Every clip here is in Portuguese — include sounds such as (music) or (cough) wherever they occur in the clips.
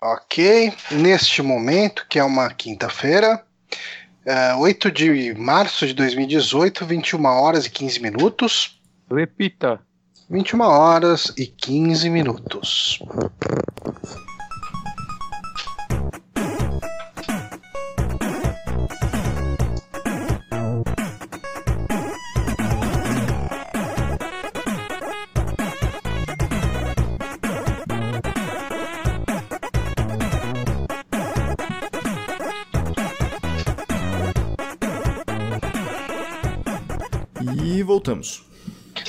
Ok, neste momento, que é uma quinta-feira, uh, 8 de março de 2018, 21 horas e 15 minutos. Repita. 21 horas e 15 minutos. Voltamos.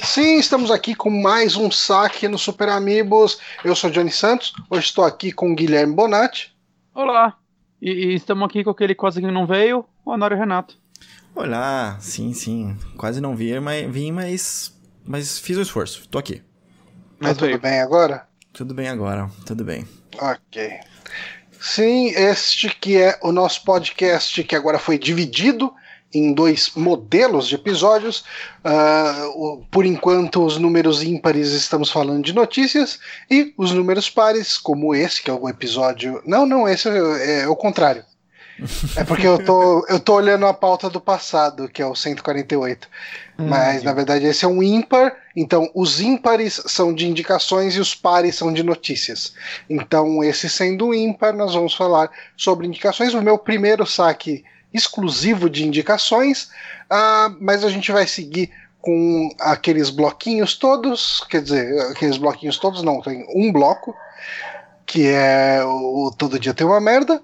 Sim, estamos aqui com mais um saque no Super Amigos. Eu sou Johnny Santos, hoje estou aqui com o Guilherme Bonatti. Olá. E, e estamos aqui com aquele quase que não veio, o Honório Renato. Olá, sim, sim. Quase não vi, mas vim, mas, mas fiz o esforço. Tô aqui. Mas tudo veio. bem agora? Tudo bem agora, tudo bem. Ok. Sim, este que é o nosso podcast que agora foi dividido em dois modelos de episódios. Uh, por enquanto, os números ímpares estamos falando de notícias, e os números pares, como esse, que é o episódio. Não, não, esse é, é o contrário. É porque eu tô, (laughs) eu tô olhando a pauta do passado, que é o 148. Hum, Mas, na verdade, esse é um ímpar. Então, os ímpares são de indicações e os pares são de notícias. Então, esse sendo ímpar, nós vamos falar sobre indicações. O meu primeiro saque exclusivo de indicações, uh, mas a gente vai seguir com aqueles bloquinhos todos, quer dizer, aqueles bloquinhos todos não, tem um bloco, que é o Todo Dia Tem Uma Merda,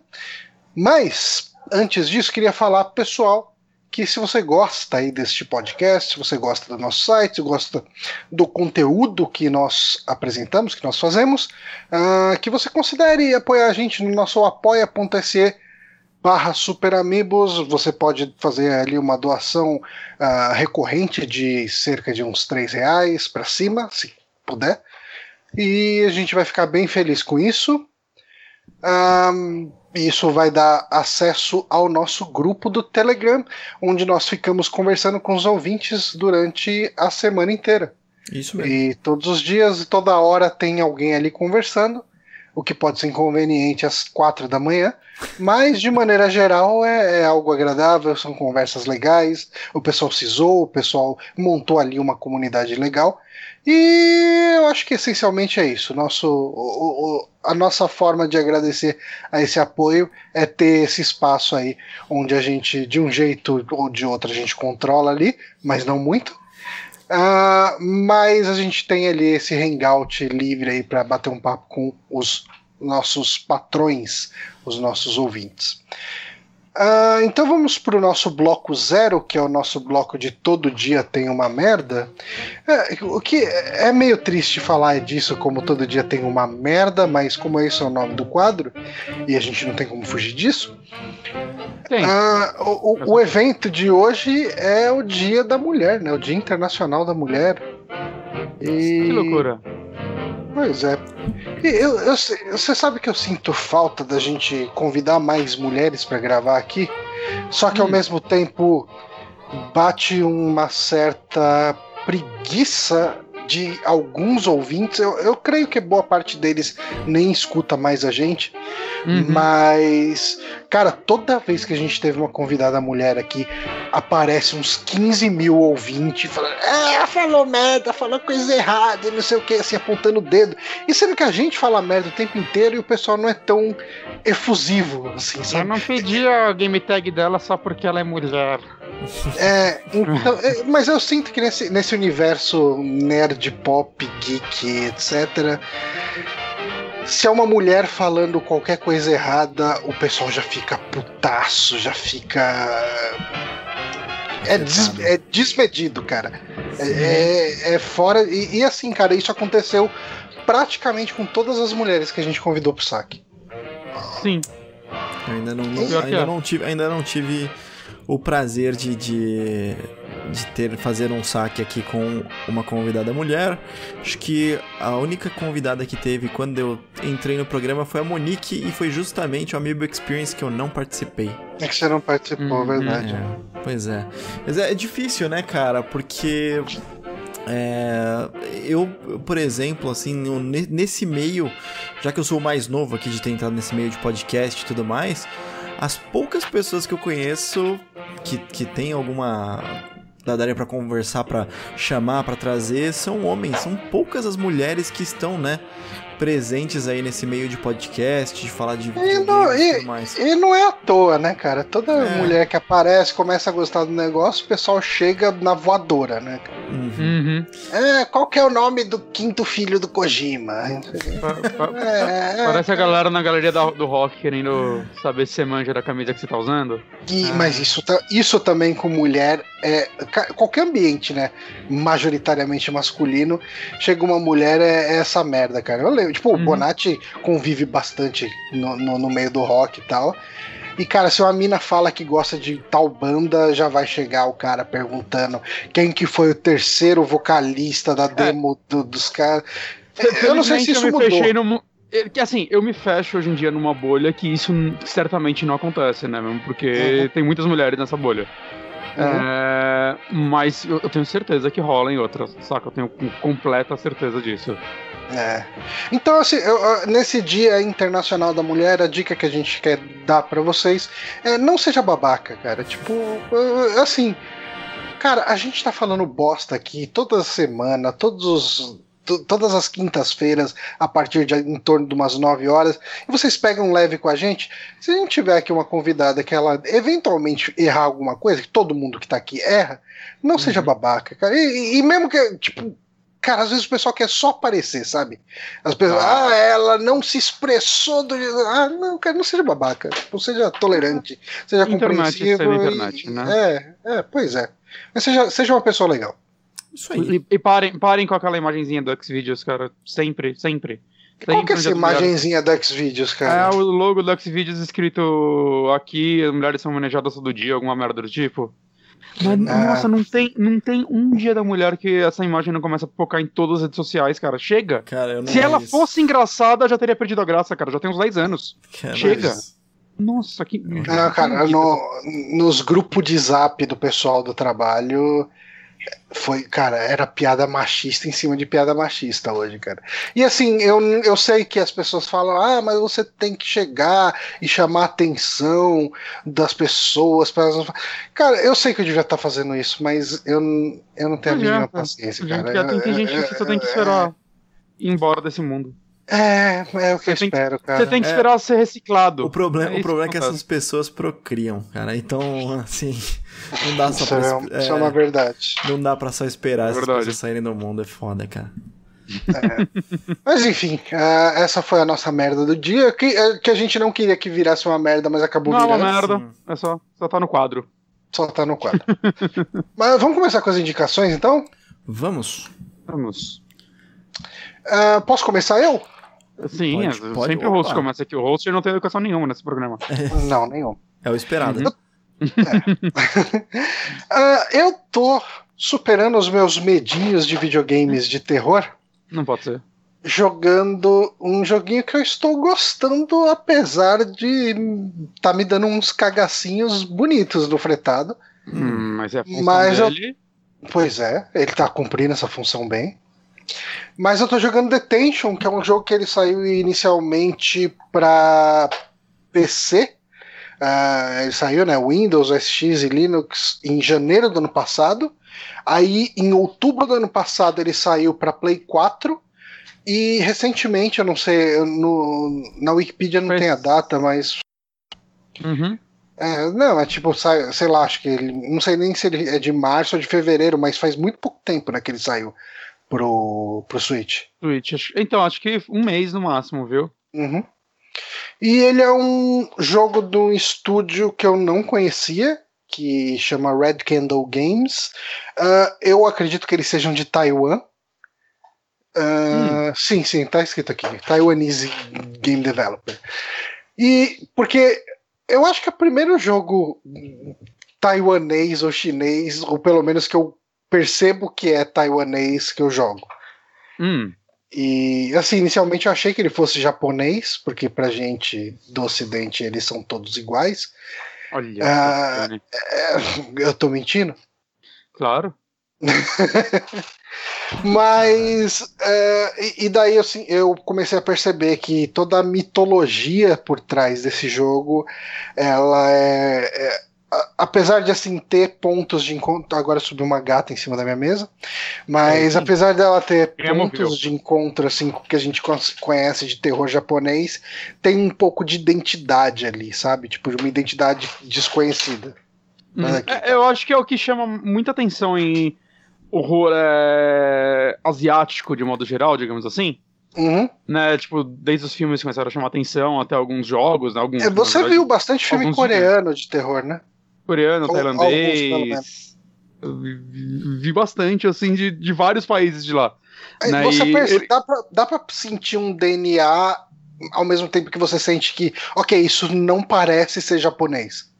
mas antes disso queria falar pessoal que se você gosta aí deste podcast, se você gosta do nosso site, se gosta do conteúdo que nós apresentamos, que nós fazemos, uh, que você considere apoiar a gente no nosso apoia.se barra Super Amigos, você pode fazer ali uma doação uh, recorrente de cerca de uns três reais para cima, se puder. E a gente vai ficar bem feliz com isso. Um, isso vai dar acesso ao nosso grupo do Telegram, onde nós ficamos conversando com os ouvintes durante a semana inteira. Isso mesmo. E todos os dias, toda hora tem alguém ali conversando o que pode ser inconveniente às quatro da manhã, mas de maneira geral é, é, algo agradável, são conversas legais, o pessoal se zoou, o pessoal montou ali uma comunidade legal, e eu acho que essencialmente é isso. Nosso, o, o, a nossa forma de agradecer a esse apoio é ter esse espaço aí onde a gente, de um jeito ou de outro, a gente controla ali, mas não muito Uh, mas a gente tem ali esse hangout livre aí para bater um papo com os nossos patrões, os nossos ouvintes. Uh, então vamos para o nosso bloco zero, que é o nosso bloco de todo dia tem uma merda. É, o que é meio triste falar disso, como todo dia tem uma merda, mas como esse é o nome do quadro, e a gente não tem como fugir disso. Uh, o, o, evento de hoje é o Dia da Mulher, né? O Dia Internacional da Mulher. E... Que loucura. Pois é. Eu, eu, você sabe que eu sinto falta da gente convidar mais mulheres para gravar aqui, só que hum. ao mesmo tempo bate uma certa preguiça de alguns ouvintes, eu, eu creio que boa parte deles nem escuta mais a gente, uhum. mas, cara, toda vez que a gente teve uma convidada mulher aqui, aparece uns 15 mil ouvintes falando, é, falou merda, falou coisa errada, e não sei o que, assim, apontando o dedo. E sendo que a gente fala merda o tempo inteiro e o pessoal não é tão efusivo, assim, sabe? Eu não pedi a game tag dela só porque ela é mulher. É, então, é, mas eu sinto que nesse, nesse universo nerd, pop, geek, etc. Se é uma mulher falando qualquer coisa errada, o pessoal já fica putaço, já fica. É, des, é desmedido, cara. É, é, é fora. E, e, assim, cara, isso aconteceu praticamente com todas as mulheres que a gente convidou pro saque. Sim. Eu ainda não, não ainda, não tive, ainda não tive o prazer de, de, de, ter fazer um saque aqui com uma convidada mulher. Acho que a única convidada que teve quando eu entrei no programa foi a Monique e foi justamente o Amiibo Experience que eu não participei. É que você não participou, hum, verdade. É, pois é. Mas é, é difícil, né, cara? Porque É, eu, por exemplo, assim, nesse meio, já que eu sou o mais novo aqui de ter entrado nesse meio de podcast e tudo mais, as poucas pessoas que eu conheço que, que tem alguma daria para conversar, para chamar, para trazer, são homens. São poucas as mulheres que estão, né, presentes aí nesse meio de podcast, de falar de e não, e, tudo mais. E não é à toa, né, cara? Toda é. mulher que aparece, começa a gostar do negócio, o pessoal chega na voadora, né? Uhum. Uhum. É, qual que é o nome do quinto filho do Kojima? é, é, Parece a galera na galeria do rock querendo saber se você manja da camisa que você tá usando. E, ah. Mas isso, isso também com mulher, é, qualquer ambiente, né? Majoritariamente masculino, chega uma mulher, é, é essa merda, cara. Eu lembro, tipo, uhum. o Bonatti convive bastante no, no, no meio do rock e tal. E, cara, se uma mina fala que gosta de tal banda, já vai chegar o cara perguntando quem que foi o terceiro vocalista da é. demo é. do, dos caras. Eu não sei se isso mudou. No, que assim, eu me fecho hoje em dia numa bolha que isso certamente não acontece, né? Mesmo porque uhum. tem muitas mulheres nessa bolha. Uhum. É, mas eu, eu, tenho certeza que rola em outras, saca? Eu tenho completa certeza disso. É. Então, assim, eu, nesse Dia Internacional da Mulher, a dica que a gente quer dar para vocês é não seja babaca, cara. Tipo, assim, cara, a gente tá falando bosta aqui toda semana, todos os todas as quintas-feiras, a partir de em torno de umas 9 horas, e vocês pegam leve com a gente. Se a gente tiver aqui uma convidada que ela eventualmente errar alguma coisa, que todo mundo que tá aqui erra, não uhum. seja babaca, cara. E, e, mesmo que, tipo, cara, às vezes o pessoal quer só aparecer, sabe? As pessoas, ah, ah ela não se expressou do. Ah, não, cara, não seja babaca. Tipo, seja tolerante, seja internet, compreensivo. Internet, e... né? É, é, pois é. Mas seja, seja uma pessoa legal. Isso aí. E, e, parem, parem com aquela imagenzinha do Xvideos, cara. Sempre, sempre. Qual que é essa imagenzinha do Xvideos, cara? É o logo do Xvideos escrito aqui, as mulheres são manejadas todo dia, alguma merda do tipo. Mas, ah. nossa, não tem, não tem um dia da mulher que essa imagem não começa a focar em todas as redes sociais, cara. Chega. Cara, Se ela isso. fosse engraçada, já teria perdido a graça, cara. Já tem uns 10 anos. Cara, Chega. Mas... Nossa, que. Não, cara, no, nos grupos de zap do pessoal do trabalho, foi, cara, era piada machista em cima de piada machista hoje, cara. E assim, eu, eu sei que as pessoas falam, ah, mas você tem que chegar e chamar a atenção das pessoas. Pra... Cara, eu sei que eu devia estar fazendo isso, mas eu, eu não tenho a mínima paciência, cara. Já tem, tem gente que você tem que esperar ir embora desse mundo. É, é o que você eu espero, que, cara. Você tem que esperar é, ser reciclado. O problema é, o problema é que essas pessoas procriam, cara. Então, assim, (laughs) não dá só isso pra. É, isso é uma verdade. Não dá pra só esperar é essas coisas saírem do mundo, é foda, cara. É. Mas enfim, uh, essa foi a nossa merda do dia. Que, uh, que a gente não queria que virasse uma merda, mas acabou não virando. Não é uma merda, Sim. é só, só tá no quadro. Só tá no quadro. (laughs) mas vamos começar com as indicações então? Vamos. Vamos. Uh, posso começar eu? Sim, pode, é, pode, sempre opa. o host começa aqui. O host não tem educação nenhuma nesse programa. (laughs) Não, nenhum. É o esperado. Uhum. (laughs) É. uh, (laughs) eu tô superando os meus medinhos de videogames de terror. Não pode ser. Jogando um joguinho que eu estou gostando, apesar de tá me dando uns cagacinhos bonitos no fretado. Hum, mas é a função mas dele. Eu... Pois é, ele tá cumprindo essa função bem. Mas eu tô jogando Detention, que é um jogo que ele saiu inicialmente para PC. Uh, ah, ele saiu, né? Windows, SX e Linux em janeiro do ano passado. Aí, em outubro do ano passado, ele saiu para Play 4. E recentemente, eu não sei, no, na Wikipedia não Foi... tem a data, mas. Uhum. É, não, é tipo, sei lá, acho que ele. Não sei nem se ele é de março ou de fevereiro, mas faz muito pouco tempo né, que ele saiu pro, pro Switch. Switch. Então, acho que um mês no máximo, viu? Uhum. E ele é um jogo de um estúdio que eu não conhecia, que chama Red Candle Games. Uh, eu acredito que eles sejam de Taiwan. Uh, hum. Sim, sim, tá escrito aqui. Taiwanese Game Developer. E porque eu acho que é o primeiro jogo taiwanês ou chinês, ou pelo menos que eu percebo que é taiwanês que eu jogo. Hum. E assim, inicialmente eu achei que ele fosse japonês, porque pra gente do ocidente eles são todos iguais. Olha. Ah, é, eu tô mentindo? Claro. (laughs) Mas é, e, daí assim, eu comecei a perceber que toda a mitologia por trás desse jogo, ela é, é apesar de assim ter pontos de encontro, agora subiu uma gata em cima da minha mesa, mas é, apesar dela ter é pontos de encontro assim que a gente conhece de terror japonês, tem um pouco de identidade ali, sabe? Tipo, uma identidade desconhecida. Hum, é, eu acho que é o que chama muita atenção em horror é, asiático, de modo geral, digamos assim. Uhum. Né, tipo, desde os filmes começaram a chamar atenção, até alguns jogos, né, alguns, é, Você verdade, viu bastante filme coreano filmes. de terror, né? Coreano, Ou, tailandês. Vi, vi, bastante, assim, de, de vários países de lá. É, né, você percebe, ele... dá, pra, dá pra sentir um DNA ao mesmo tempo que você sente que, ok, isso não parece ser japonês.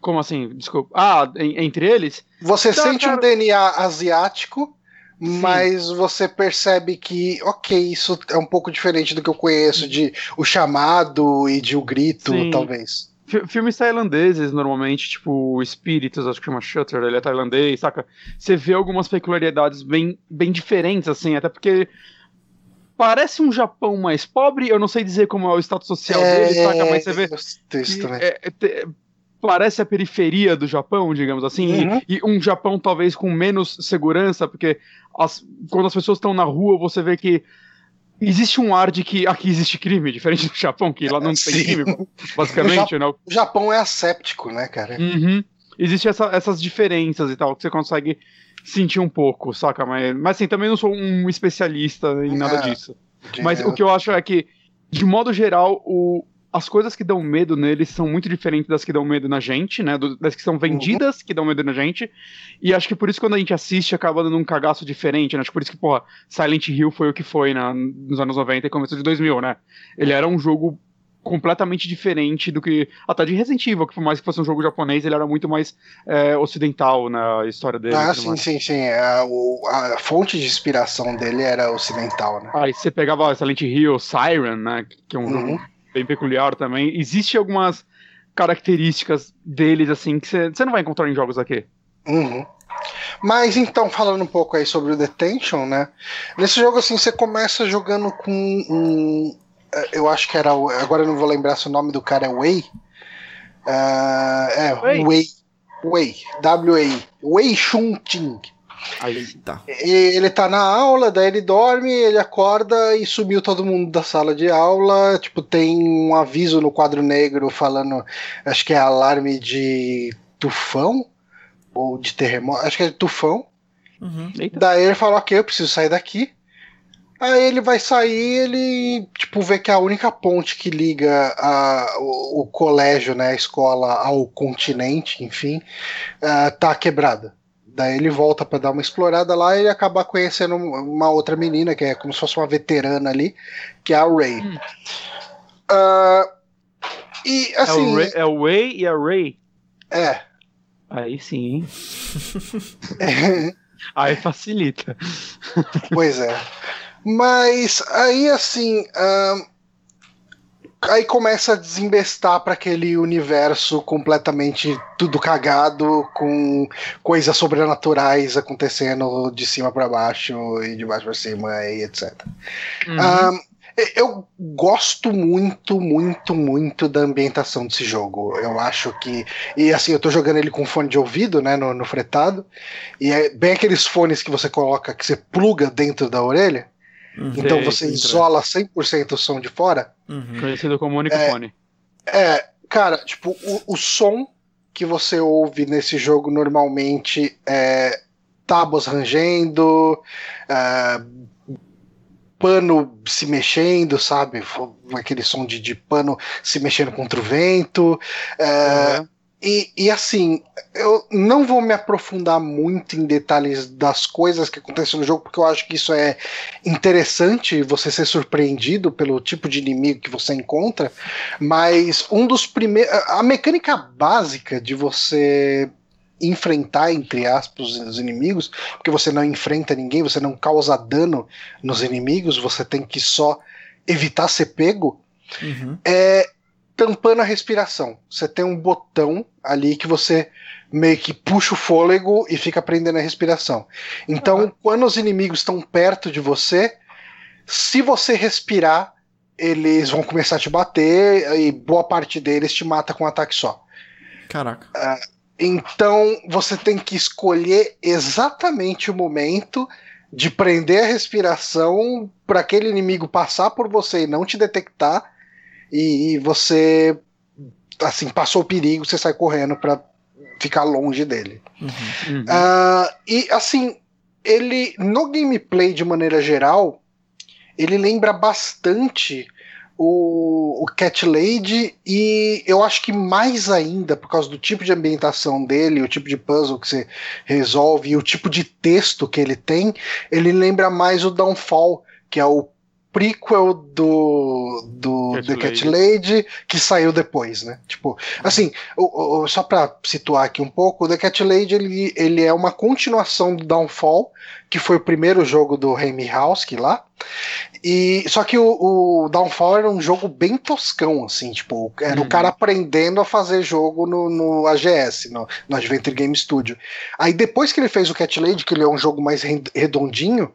Como assim? Desculpa. Ah, entre eles? Você tá, sente cara... um DNA asiático, Sim. mas você percebe que, ok, isso é um pouco diferente do que eu conheço de O Chamado e de O Grito, Sim. talvez. Filmes tailandeses, normalmente, tipo Espíritos, acho que chama Shutter, ele é tailandês, saca? Você vê algumas peculiaridades bem, bem diferentes, assim, até porque parece um Japão mais pobre, eu não sei dizer como é o status social é, dele, saca? Mas você vê. É, é, parece a periferia do Japão, digamos assim, uhum. e, e, um Japão talvez com menos segurança, porque as, quando as pessoas estão na rua, você vê que existe um ar de que aqui existe crime, diferente do Japão, que lá não tem crime, basicamente, o né? O Japão é asséptico, né, cara? Uhum. Existem essa, essas diferenças e tal, que você consegue sentir um pouco, saca? Mas, mas assim, também não sou um especialista em nada é, disso. Mas o que eu acho é que, de modo geral, o, as coisas que dão medo neles são muito diferentes das que dão medo na gente, né? das que são vendidas uhum. que dão medo na gente. E acho que por isso quando a gente assiste acaba dando um cagaço diferente, né? Acho que por isso que, porra, Silent Hill foi o que foi na, nos anos 90 e começo de 2000, né? Ele era um jogo completamente diferente do que. Até de Resident Evil, que por mais que fosse um jogo japonês, ele era muito mais é, ocidental na história dele. Ah, sim, mais. sim, sim. A, a, fonte de inspiração dele era ocidental, né? Aí você pegava Silent Hill, Siren, né? Que é um uhum. jogo bem peculiar também. Existem algumas características deles, assim, que você não vai encontrar em jogos aqui. Uhum. Mas então, falando um pouco aí sobre o Detention, né? Nesse jogo, assim, você começa jogando com um. Eh, eu acho que era. Agora eu não vou lembrar se o nome do cara é Wei. Uh, é, Wei. Wei. W-A. Wei Chun Ting. Aí tá. Ele tá na aula, daí ele dorme, ele acorda e sumiu todo mundo da sala de aula. Tipo, tem um aviso no quadro negro falando, acho que é alarme de tufão ou de terremoto, acho que é de tufão. Uhum. Daí ele fala, ok, eu preciso sair daqui. Aí ele vai sair, ele tipo vê que a única ponte que liga a, o, o colégio, né, a escola ao continente, enfim, uh, tá quebrada. Daí ele volta para dar uma explorada lá e acaba conhecendo uma outra menina, que é como se fosse uma veterana ali, que é a Ray. Hum. Uh, e assim. É o, Ray, é o Ray e a Ray? É. Aí sim. (laughs) aí facilita. Pois é. Mas aí assim. Uh, aí começa a desembestar para aquele universo completamente tudo cagado, com coisas sobrenaturais acontecendo de cima para baixo e de baixo para cima e etc. Uhum. Um, eu gosto muito, muito, muito da ambientação desse jogo. Eu acho que. E assim, eu tô jogando ele com fone de ouvido, né, no, no fretado. E é bem aqueles fones que você coloca, que você pluga dentro da orelha. Uhum. Então você isola 100% o som de fora. Uhum. Conhecido como único é, fone. É, cara, tipo, o, o som que você ouve nesse jogo normalmente é tábuas rangendo, é, pano se mexendo, sabe? Aquele som de, de pano se mexendo contra o vento. É, uhum. E, e assim, eu não vou me aprofundar muito em detalhes das coisas que acontecem no jogo, porque eu acho que isso é interessante você ser surpreendido pelo tipo de inimigo que você encontra. Mas um dos primeiros. A mecânica básica de você enfrentar, entre aspas, os inimigos, porque você não enfrenta ninguém, você não causa dano nos inimigos, você tem que só evitar ser pego. Uhum. É tampando a respiração. Você tem um botão ali que você meio que puxa o fôlego e fica prendendo a respiração. Então, uhum. quando os inimigos estão perto de você, se você respirar, eles vão começar a te bater e boa parte deles te mata com um ataque só. Caraca. Uh, então você tem que escolher exatamente o momento de prender a respiração para aquele inimigo passar por você e não te detectar e, e você assim passou o perigo, você sai correndo para ficar longe dele. Uhum. Uhum. Uh, e assim, ele no gameplay de maneira geral, ele lembra bastante o, o Cat Lady e eu acho que mais ainda por causa do tipo de ambientação dele, o tipo de puzzle que você resolve e o tipo de texto que ele tem, ele lembra mais o Downfall, que é o prequel do, do Cat The Cat Lady. que saiu depois, né? Tipo, assim, o, o, só pra situar aqui um pouco, The Cat Lady ele, ele é uma continuação do Downfall, que foi o primeiro jogo do Remy House lá. E só que o, o, Downfall era um jogo bem toscão, assim, tipo, era hum. o cara aprendendo a fazer jogo no, no AGS, no, no, Adventure Game Studio. Aí depois que ele fez o Cat Lady, que ele é um jogo mais redondinho,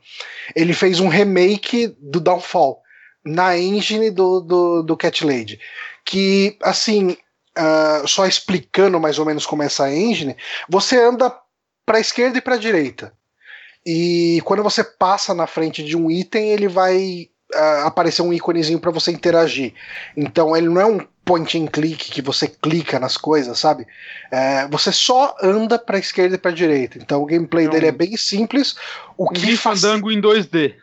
ele fez um remake do Downfall na engine do, do, do Cat Lady. Que, assim, uh, só explicando mais ou menos como é essa engine, você anda para esquerda e para direita. E quando você passa na frente de um item, ele vai uh, aparecer um íconezinho para você interagir. Então ele não é um point and click que você clica nas coisas, sabe? É, você só anda para esquerda e para direita. Então o gameplay é um, dele é bem simples. O um que faz... fandango em 2D.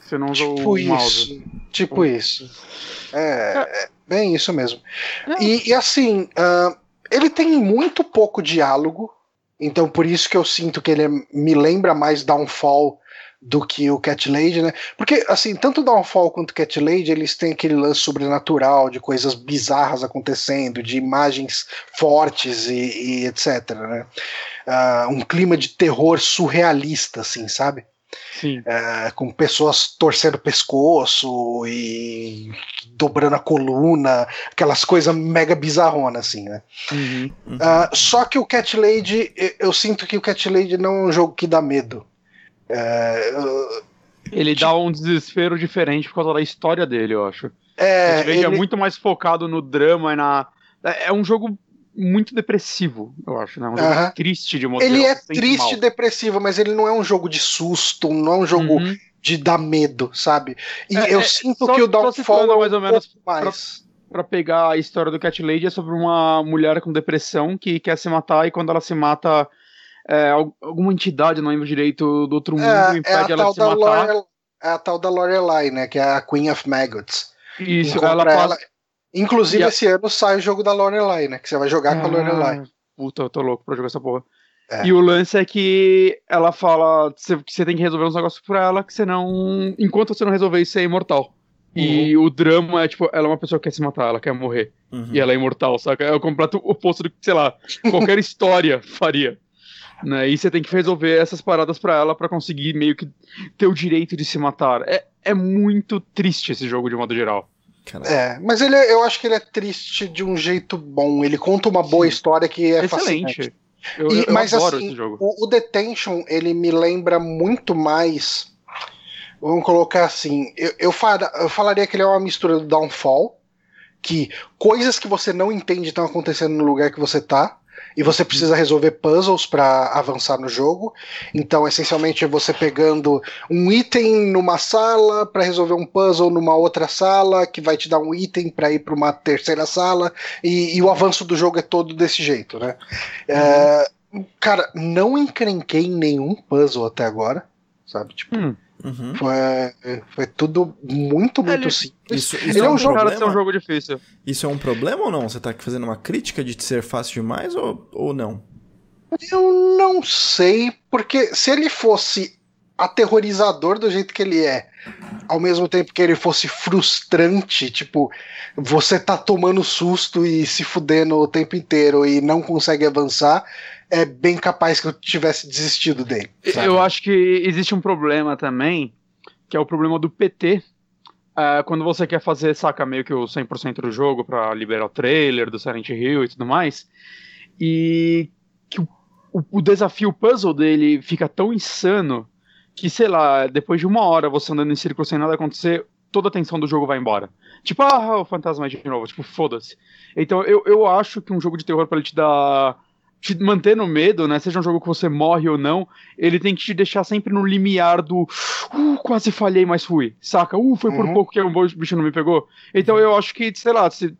Você não usou tipo o mouse. Isso, tipo isso. É, é, bem isso mesmo. É. E, e, assim, uh, ele tem muito pouco diálogo. Então por isso que eu sinto que ele é, me lembra mais Downfall do que o Cat Lady, né? Porque, assim, tanto Downfall quanto Cat Lady, eles têm aquele lance sobrenatural, de coisas bizarras acontecendo, de imagens fortes e, e etc, né? Uh, um clima de terror surrealista, assim, sabe? Sim. Uh, com pessoas torcendo o pescoço e dobrando a coluna, aquelas coisas mega bizarronas, assim, né? Uhum, uhum. Uh, só que o Cat Lady, eu sinto que o Cat Lady não é um jogo que dá medo. É, ele dá um desespero diferente por causa da história dele, eu acho. É, ele... é muito mais focado no drama e na. É, é um jogo muito depressivo, eu acho, né? Um jogo uh -huh. triste de modelo. Ele é triste e depressivo, mas ele não é um jogo de susto, não é um jogo uhum. de dar medo, sabe? E é, eu é, sinto só, que o Downfall é mais ou menos mais. Pra, pra, pegar a história do Cat Lady é sobre uma mulher com depressão que quer se matar e quando ela se mata é, alguma entidade, não lembro direito, do outro mundo é, impede é ela de se matar. Lore, é a tal da Lorelai, né? Que é a Queen of Maggots. Isso, ela, ela Inclusive, a... esse ano sai o jogo da Lorelai, né? Que você vai jogar ah, com a Lorelai. Puta, eu tô louco pra jogar essa porra. É. E o lance é que ela fala que você tem que resolver uns negócios pra ela, que senão. Enquanto você não resolver isso, você é imortal. Uhum. E o drama é tipo, ela é uma pessoa que quer se matar, ela quer morrer. Uhum. E ela é imortal, saca? É o completo oposto do que, sei lá, qualquer (laughs) história faria. Né? E você tem que resolver essas paradas para ela para conseguir meio que ter o direito de se matar. É, é muito triste esse jogo de modo geral. É, mas ele, é, eu acho que ele é triste de um jeito bom. Ele conta uma boa Sim. história que é Excelente. Eu, e, eu, mas assim, o, o, Detention ele me lembra muito mais. Vamos colocar assim, eu, eu, eu falaria que ele é uma mistura do Downfall, que coisas que você não entende estão acontecendo no lugar que você tá e você precisa resolver puzzles para avançar no jogo. Então, essencialmente, é você pegando um item numa sala para resolver um puzzle numa outra sala, que vai te dar um item para ir para uma terceira sala, e, e, o avanço do jogo é todo desse jeito, né? Uhum. É, cara, não encrenquei nenhum puzzle até agora, sabe? Tipo. Hum. Uhum. Foi, foi tudo muito, muito Ele, simples. Isso, isso Ele é um, jogo, um jogo difícil. Isso é um problema ou não? Você tá fazendo uma crítica de ser fácil demais ou, ou não? Eu não sei, porque se ele fosse aterrorizador do jeito que ele é, ao mesmo tempo que ele fosse frustrante, tipo, você tá tomando susto e se fudendo o tempo inteiro e não consegue avançar, é bem capaz que eu tivesse desistido dele. Sabe? Eu acho que existe um problema também, que é o problema do PT, é, quando você quer fazer, saca, meio que o 100% do jogo para liberar o trailer do Silent Hill e tudo mais, e que o, o, o desafio, o puzzle dele fica tão insano que, sei lá, depois de uma hora você andando em círculo sem nada acontecer, toda a tensão do jogo vai embora. Tipo, ah, o fantasma de novo, tipo, foda-se. Então eu, eu acho que um jogo de terror para ele te dar te manter no medo, né? Seja um jogo que você morre ou não, ele tem que te deixar sempre no limiar do uh, quase falhei, mas fui. Saca? Uh, foi por uhum. pouco que o bicho não me pegou. Então eu acho que, sei lá, se,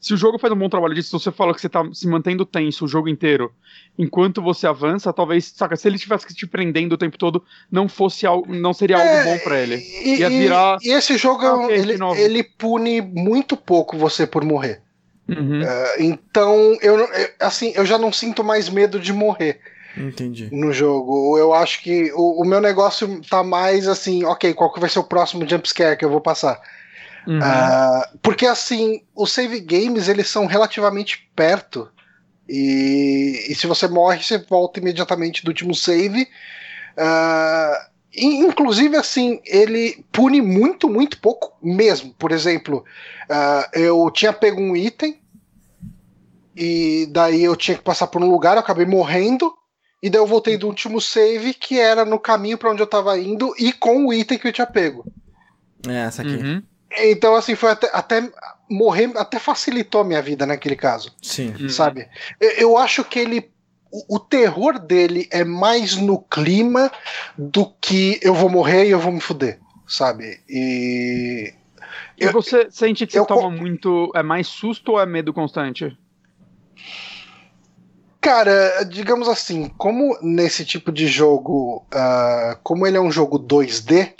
se o jogo faz um bom trabalho disso, se você fala que você tá se mantendo tenso o jogo inteiro, enquanto você avança, talvez, saca, se ele estivesse te prendendo o tempo todo, não fosse algo, não seria é, algo bom para ele. E, Ia virar. E, e esse jogo, ah, okay, ele, ele pune muito pouco você por morrer. Uhum. Uh, então, eu, assim, eu já não sinto mais medo de morrer. Entendi. No jogo. Eu acho que o, o, meu negócio tá mais assim, ok, qual que vai ser o próximo jumpscare que eu vou passar? Uhum. Uh, porque assim, os save games eles são relativamente perto. E, e, se você morre, você volta imediatamente do último save. Uh, inclusive, assim, ele pune muito, muito pouco mesmo. Por exemplo, uh, eu tinha pego um item e daí eu tinha que passar por um lugar, eu acabei morrendo. E daí eu voltei do último save, que era no caminho para onde eu tava indo, e com o item que eu tinha pego. É, essa aqui. Uhum. Então, assim, foi até, até, morrer, até facilitou a minha vida naquele caso. Sim. Uhum. Sabe? Eu, eu, acho que ele. O, o, terror dele é mais no clima do que eu vou morrer e eu vou me fuder. Sabe? E. E eu, você sente que você eu, toma muito. É mais susto ou é medo constante? Cara, digamos assim, como nesse tipo de jogo, uh, como ele é um jogo 2D,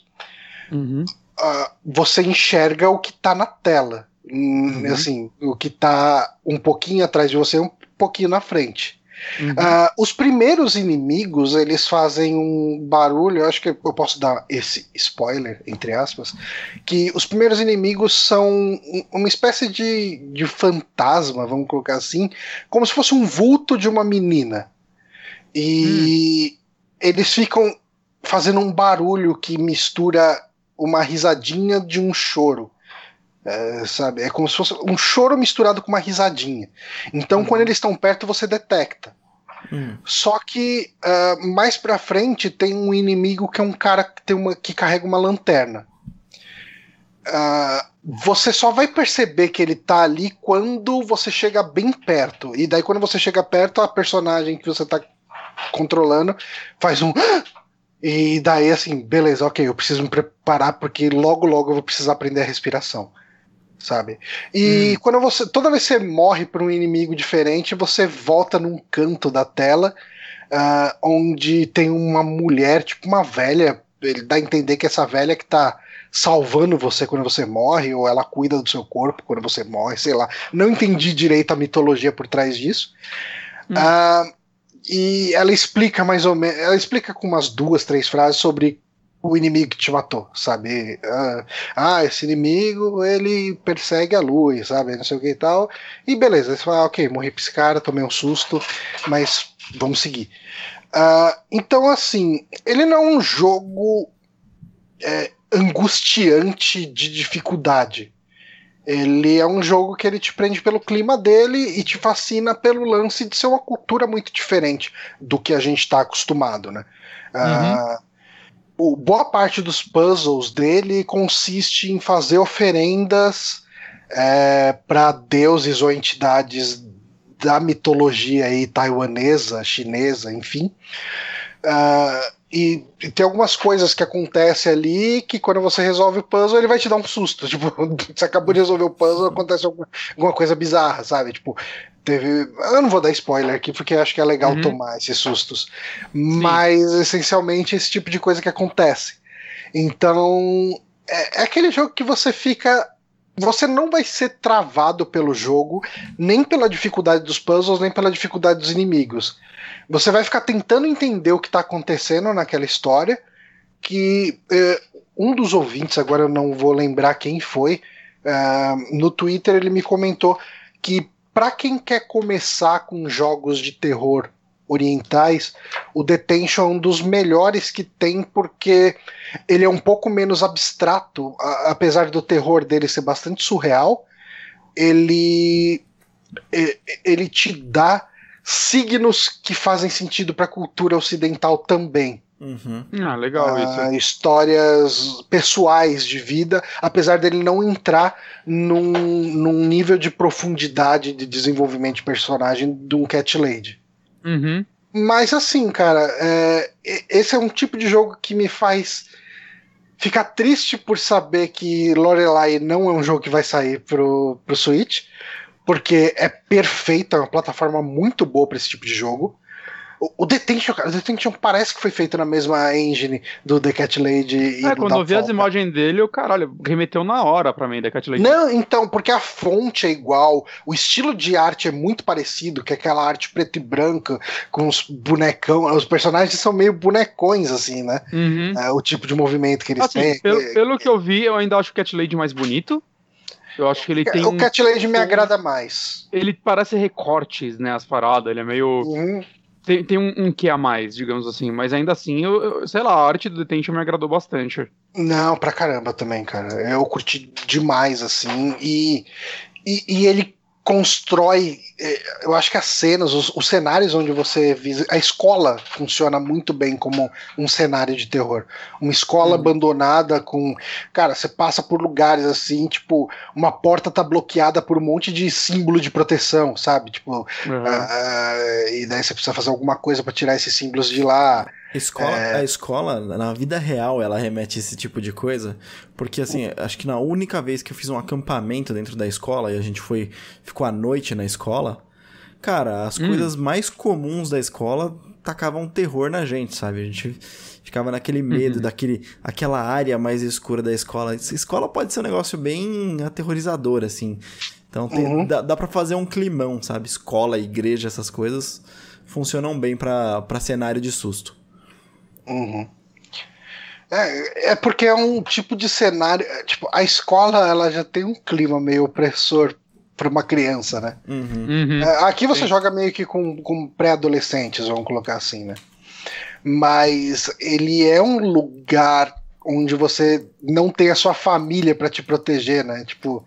uhum. uh, você enxerga o que tá na tela. Hum, uhum. Assim, o que tá um pouquinho atrás de você, um pouquinho na frente. Uhum. Uh, os primeiros inimigos, eles fazem um barulho, eu acho que eu posso dar esse spoiler, entre aspas, que os primeiros inimigos são uma espécie de, de fantasma, vamos colocar assim, como se fosse um vulto de uma menina. E hum. eles ficam fazendo um barulho que mistura uma risadinha de um choro. É, sabe? É como se fosse um choro misturado com uma risadinha. Então, uhum. quando eles estão perto, você detecta. Uhum. Só que uh, mais pra frente tem um inimigo que é um cara que, tem uma, que carrega uma lanterna. Uh, você só vai perceber que ele tá ali quando você chega bem perto. E daí, quando você chega perto, a personagem que você tá controlando faz um. (gasps) E daí, assim, beleza, ok, eu preciso me preparar porque logo, logo eu vou precisar aprender a respiração sabe? E hum. quando você. Toda vez que você morre por um inimigo diferente, você volta num canto da tela uh, onde tem uma mulher, tipo uma velha. Ele dá a entender que essa velha que tá salvando você quando você morre, ou ela cuida do seu corpo quando você morre, sei lá. Não entendi direito a mitologia por trás disso. Hum. Uh, e ela explica mais ou menos. Ela explica com umas duas, três frases sobre o inimigo que te matou, sabe? Ah, ah, esse inimigo ele persegue a luz, sabe? Não sei o que e tal. E beleza, você fala, ah, ok, morri pra esse cara, tomei um susto, mas vamos seguir. Uh, então, assim, ele não é um jogo é, angustiante de dificuldade. Ele é um jogo que ele te prende pelo clima dele e te fascina pelo lance de ser uma cultura muito diferente do que a gente está acostumado, né? Uhum. Uh, o, boa parte dos puzzles dele consiste em fazer oferendas é, para deuses ou entidades da mitologia aí taiwanesa, chinesa, enfim. Uh, e, e, tem algumas coisas que acontecem ali que quando você resolve o puzzle ele vai te dar um susto. (laughs) Tipo, você acabou de resolver o puzzle, acontece alguma, alguma coisa bizarra, sabe? Tipo, teve. Eu não vou dar spoiler aqui porque acho que é legal uhum. tomar esses sustos. Sim. Mas essencialmente esse tipo de coisa que acontece. Então é, é aquele jogo que você fica você não vai ser travado pelo jogo, nem pela dificuldade dos puzzles, nem pela dificuldade dos inimigos. Você vai ficar tentando entender o que está acontecendo naquela história. Que eh, um dos ouvintes, agora eu não vou lembrar quem foi, uh, no Twitter ele me comentou que para quem quer começar com jogos de terror orientais, o Detention é um dos melhores que tem porque ele é um pouco menos abstrato, a, apesar do terror dele ser bastante surreal. Ele ele te dá signos que fazem sentido para a cultura ocidental também. Uhum. Ah, legal uh, isso. Histórias pessoais de vida, apesar dele não entrar num, num nível de profundidade de desenvolvimento de personagem de um Cat Lady. Uhum. Mas assim, cara, é, esse é um tipo de jogo que me faz ficar triste por saber que Lorelai não é um jogo que vai sair pro, pro Switch, porque é perfeito, é uma plataforma muito boa para esse tipo de jogo. O, Detention, cara, o Detention parece que foi feito na mesma engine do The Cat Lady e é, quando eu vi as imagens dele, o caralho, remeteu na hora pra mim, The Cat Lady. Não, então, porque a fonte é igual, o estilo de arte é muito parecido, que é aquela arte preto e branca, com os bonecão, os personagens são meio bonecões, assim, né? Uhum. É, o tipo de movimento que eles assim, têm. Pelo, é, pelo que eu vi, eu ainda acho o Cat Lady mais bonito. Eu acho que ele tem. O Cat Lady me agrada mais. Ele parece recortes, né? As paradas. Ele é meio. Uhum tem, tem um, um que a mais, digamos assim, mas ainda assim, eu, eu, sei lá, a arte do Detention me agradou bastante. Não, pra caramba também, cara. Eu curti demais, assim, e, e, e ele constrói, é, eu acho que as cenas, os, os, cenários onde você visa, a escola funciona muito bem como um cenário de terror. Uma escola uhum. abandonada com, cara, você passa por lugares assim, tipo, uma porta tá bloqueada por um monte de símbolo de proteção, sabe? Tipo, uhum. uh, e daí você precisa fazer alguma coisa para tirar esses símbolos de lá. Escola, é... A escola, na vida real, ela remete esse tipo de coisa. Porque, assim, acho que na única vez que eu fiz um acampamento dentro da escola e a gente foi ficou à noite na escola, cara, as hum. coisas mais comuns da escola tacavam terror na gente, sabe? A gente ficava naquele medo, uhum. daquele, aquela área mais escura da escola. Escola pode ser um negócio bem aterrorizador, assim. Então tem, uhum. dá, dá pra fazer um climão, sabe? Escola, igreja, essas coisas funcionam bem para cenário de susto. Uhum. É, é porque é um tipo de cenário. É, tipo, a escola ela já tem um clima meio opressor para uma criança, né? Uhum. Uhum. É, aqui você Sim. joga meio que com, com pré-adolescentes, vamos colocar assim, né? Mas ele é um lugar onde você não tem a sua família para te proteger, né? Tipo,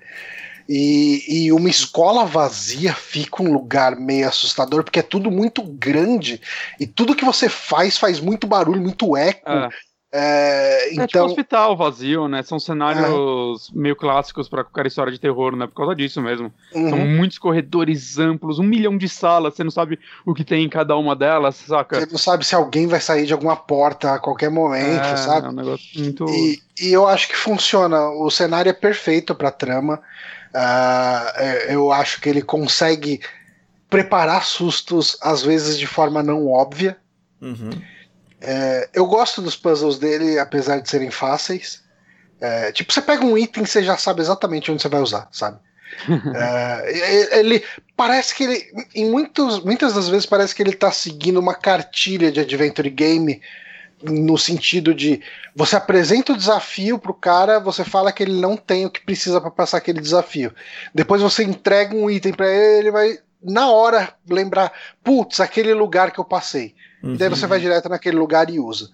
e, e, uma escola vazia fica um lugar meio assustador, porque é tudo muito grande e tudo que você faz faz muito barulho, muito eco. É. É, então... é tipo então hospital vazio, né? São cenários é. meio clássicos para qualquer história de terror, né? Por causa disso mesmo. Uhum. São muitos corredores amplos, um milhão de salas, você não sabe o que tem em cada uma delas, saca? Você não sabe se alguém vai sair de alguma porta a qualquer momento, é, sabe? É um negócio muito. E, e eu acho que funciona. O cenário é perfeito pra trama. Uh, eu acho que ele consegue preparar sustos, às vezes de forma não óbvia. Uhum. É, eu gosto dos puzzles dele, apesar de serem fáceis. É, tipo, você pega um item, você já sabe exatamente onde você vai usar, sabe? (laughs) é, ele parece que ele, em muitos, muitas das vezes parece que ele tá seguindo uma cartilha de adventure game no sentido de você apresenta o desafio pro cara, você fala que ele não tem o que precisa para passar aquele desafio. Depois você entrega um item para ele, ele vai na hora lembrar, putz, aquele lugar que eu passei. Uhum. Daí você vai direto naquele lugar e usa.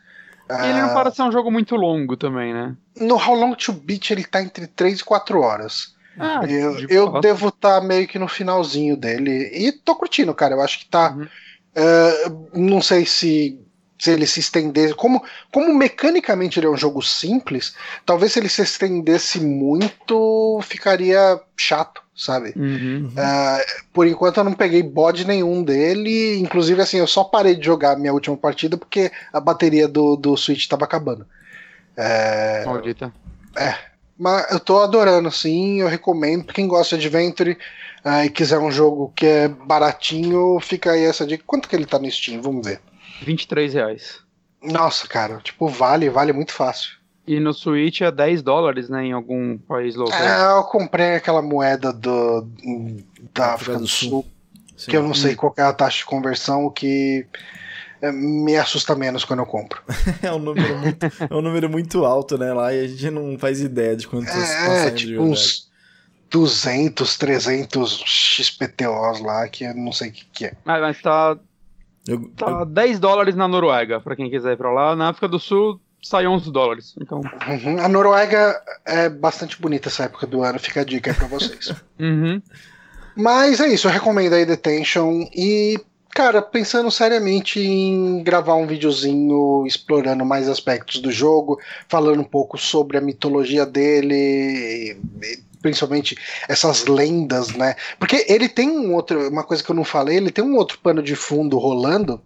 E ele não ah, parece ser um jogo muito longo também, né? No How Long to Beat ele tá entre 3 e 4 horas. Ah, eu eu devo estar tá meio que no finalzinho dele. E tô curtindo, cara. Eu acho que tá. Uhum. Uh, não sei se se ele se estendesse. Como, como mecanicamente ele é um jogo simples, talvez se ele se estendesse muito, ficaria chato, sabe? Uhum. Uh, por enquanto eu não peguei bode nenhum dele. Inclusive, assim, eu só parei de jogar minha última partida porque a bateria do, do Switch estava acabando. É, Maldita. É. Mas eu tô adorando, sim. Eu recomendo. Pra quem gosta de Adventure uh, e quiser um jogo que é baratinho, fica aí essa dica. Quanto que ele tá no Steam? Vamos ver. 23 reais. Nossa, cara, tipo, vale, vale muito fácil. E no Switch é 10 dólares, né, em algum país local. É, eu comprei aquela moeda do, da África do Sul, Sul que eu não sei qual é a taxa de conversão, que é, me assusta menos quando eu compro. (laughs) é, um número muito, é um número muito alto, né, lá, e a gente não faz ideia de quanto é, é tipo uns 200, 300 XPTOs lá, que eu não sei o que, que é. Ah, mas tá Eu, tá eu... 10 dólares na Noruega, pra quem quiser ir pra lá. Na África do Sul, sai 11 dólares. Então... Uhum. (laughs) A Noruega é bastante bonita essa época do ano, fica a dica aí pra vocês. (laughs) uhum. Mas é isso, eu recomendo aí Detention e Cara, pensando seriamente em gravar um videozinho explorando mais aspectos do jogo, falando um pouco sobre a mitologia dele, principalmente essas lendas, né? Porque ele tem um outro, uma coisa que eu não falei, ele tem um outro pano de fundo rolando,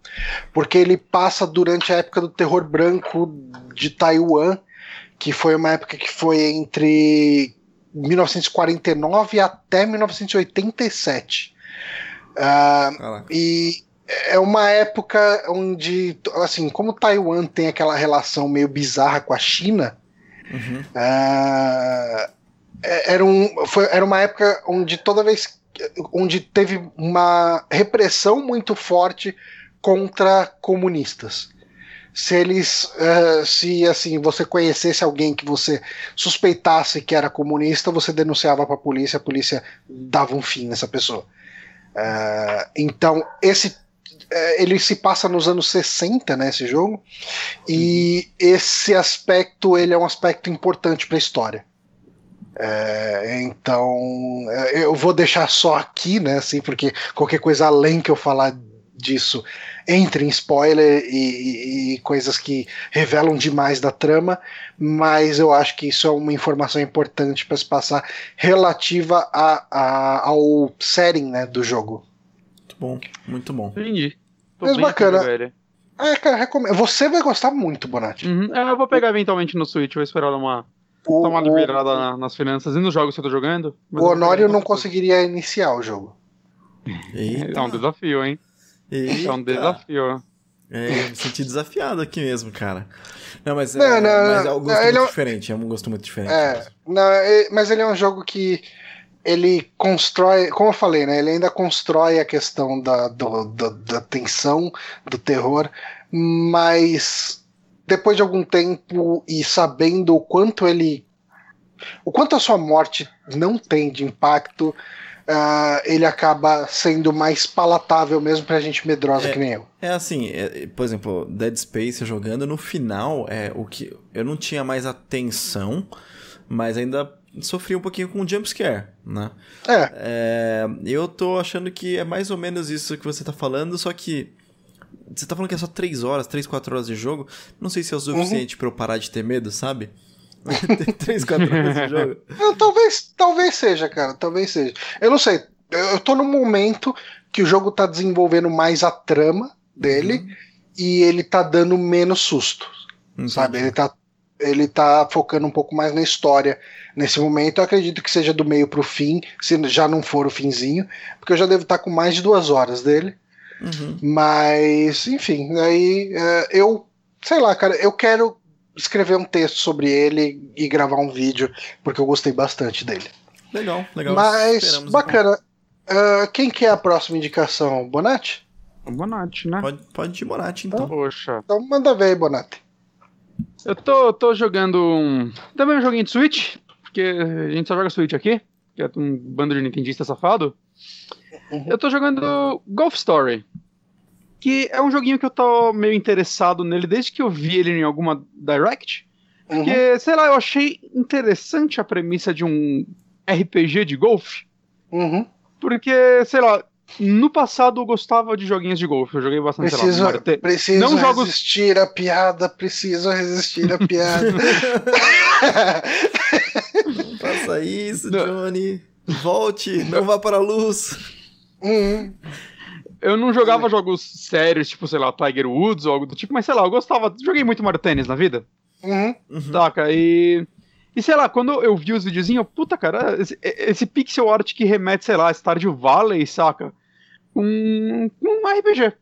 porque ele passa durante a época do terror branco de Taiwan, que foi uma época que foi entre 1949 até 1987. Uh, e é uma época onde, assim, como Taiwan tem aquela relação meio bizarra com a China, uhum. uh, era, um, foi, era uma época onde toda vez onde teve uma repressão muito forte contra comunistas. Se eles, uh, se assim, você conhecesse alguém que você suspeitasse que era comunista, você denunciava para a polícia, a polícia dava um fim nessa pessoa. Uh, então, esse é, ele se passa nos anos 60, né, esse jogo, e esse aspecto ele é um aspecto importante para a história. É, então é, eu vou deixar só aqui, né, assim, porque qualquer coisa além que eu falar disso entre em spoiler e, e, e, coisas que revelam demais da trama, mas eu acho que isso é uma informação importante para se passar relativa a, a, ao setting né, do jogo. Muito bom, muito bom. Entendi. Tô Mas bacana. É, cara, recomendo. Você vai gostar muito, Bonatti. Uhum. É, eu vou pegar eventualmente no Switch, vou esperar uma, o, uma liberada o... nas finanças e nos jogos que eu tô jogando. O Honório não conseguiria iniciar o jogo. Eita. É um desafio, hein? Eita. É um desafio. É, eu me senti desafiado aqui mesmo, cara. Não, mas é, não, não, mas é um gosto muito é... diferente. É um gosto muito diferente. É, não, é, mas ele é um jogo que ele constrói, como eu falei, né? Ele ainda constrói a questão da, do, do, da tensão, do terror, mas depois de algum tempo e sabendo o quanto ele. O quanto a sua morte não tem de impacto, uh, ele acaba sendo mais palatável mesmo pra gente medrosa é, que nem eu. É assim, é, por exemplo, Dead Space jogando, no final, é o que eu não tinha mais atenção, mas ainda sofri um pouquinho com o jumpscare, né? É. é. Eu tô achando que é mais ou menos isso que você tá falando, só que. Você tá falando que é só 3 horas, 3, 4 horas de jogo. Não sei se é o suficiente uhum. pra eu parar de ter medo, sabe? (laughs) 3, 4 horas de jogo. Não, talvez, talvez seja, cara. Talvez seja. Eu não sei. Eu tô num momento que o jogo tá desenvolvendo mais a trama dele uhum. e ele tá dando menos susto. Entendi. Sabe? Ele tá ele tá focando um pouco mais na história nesse momento. Eu acredito que seja do meio pro fim, se já não for o finzinho, porque eu já devo estar tá com mais de duas horas dele. Uhum. Mas, enfim, aí uh, eu, sei lá, cara, eu quero escrever um texto sobre ele e gravar um vídeo, porque eu gostei bastante dele. Legal, legal. Mas, Esperamos bacana. Uh, quem que é a próxima indicação? Bonatti? Bonatti, né? Pode, pode ir Bonatti, então. Poxa. Então manda ver aí, Bonatti. Eu tô, tô jogando um. Também um joguinho de Switch, porque a gente só joga Switch aqui, que é um bando de Nintendista safado. Uhum. Eu tô jogando Golf Story, que é um joguinho que eu tô meio interessado nele desde que eu vi ele em alguma Direct. Porque, uhum. sei lá, eu achei interessante a premissa de um RPG de golfe. Uhum. Porque, sei lá, no passado eu gostava de joguinhos de golfe, eu joguei bastante preciso, lá, Preciso não jogos... resistir a piada, preciso resistir a piada. (laughs) Faça isso, Johnny. Volte, não vá para a luz. Uhum. Eu não jogava jogos sérios, tipo, sei lá, Tiger Woods ou algo do tipo, mas sei lá, eu gostava. Joguei muito Mario Tênis na vida. Uhum. Saca? E. E sei lá, quando eu vi os videozinhos, puta, cara, esse, esse, pixel art que remete, sei lá, Stardew Valley, saca? um, um RPG.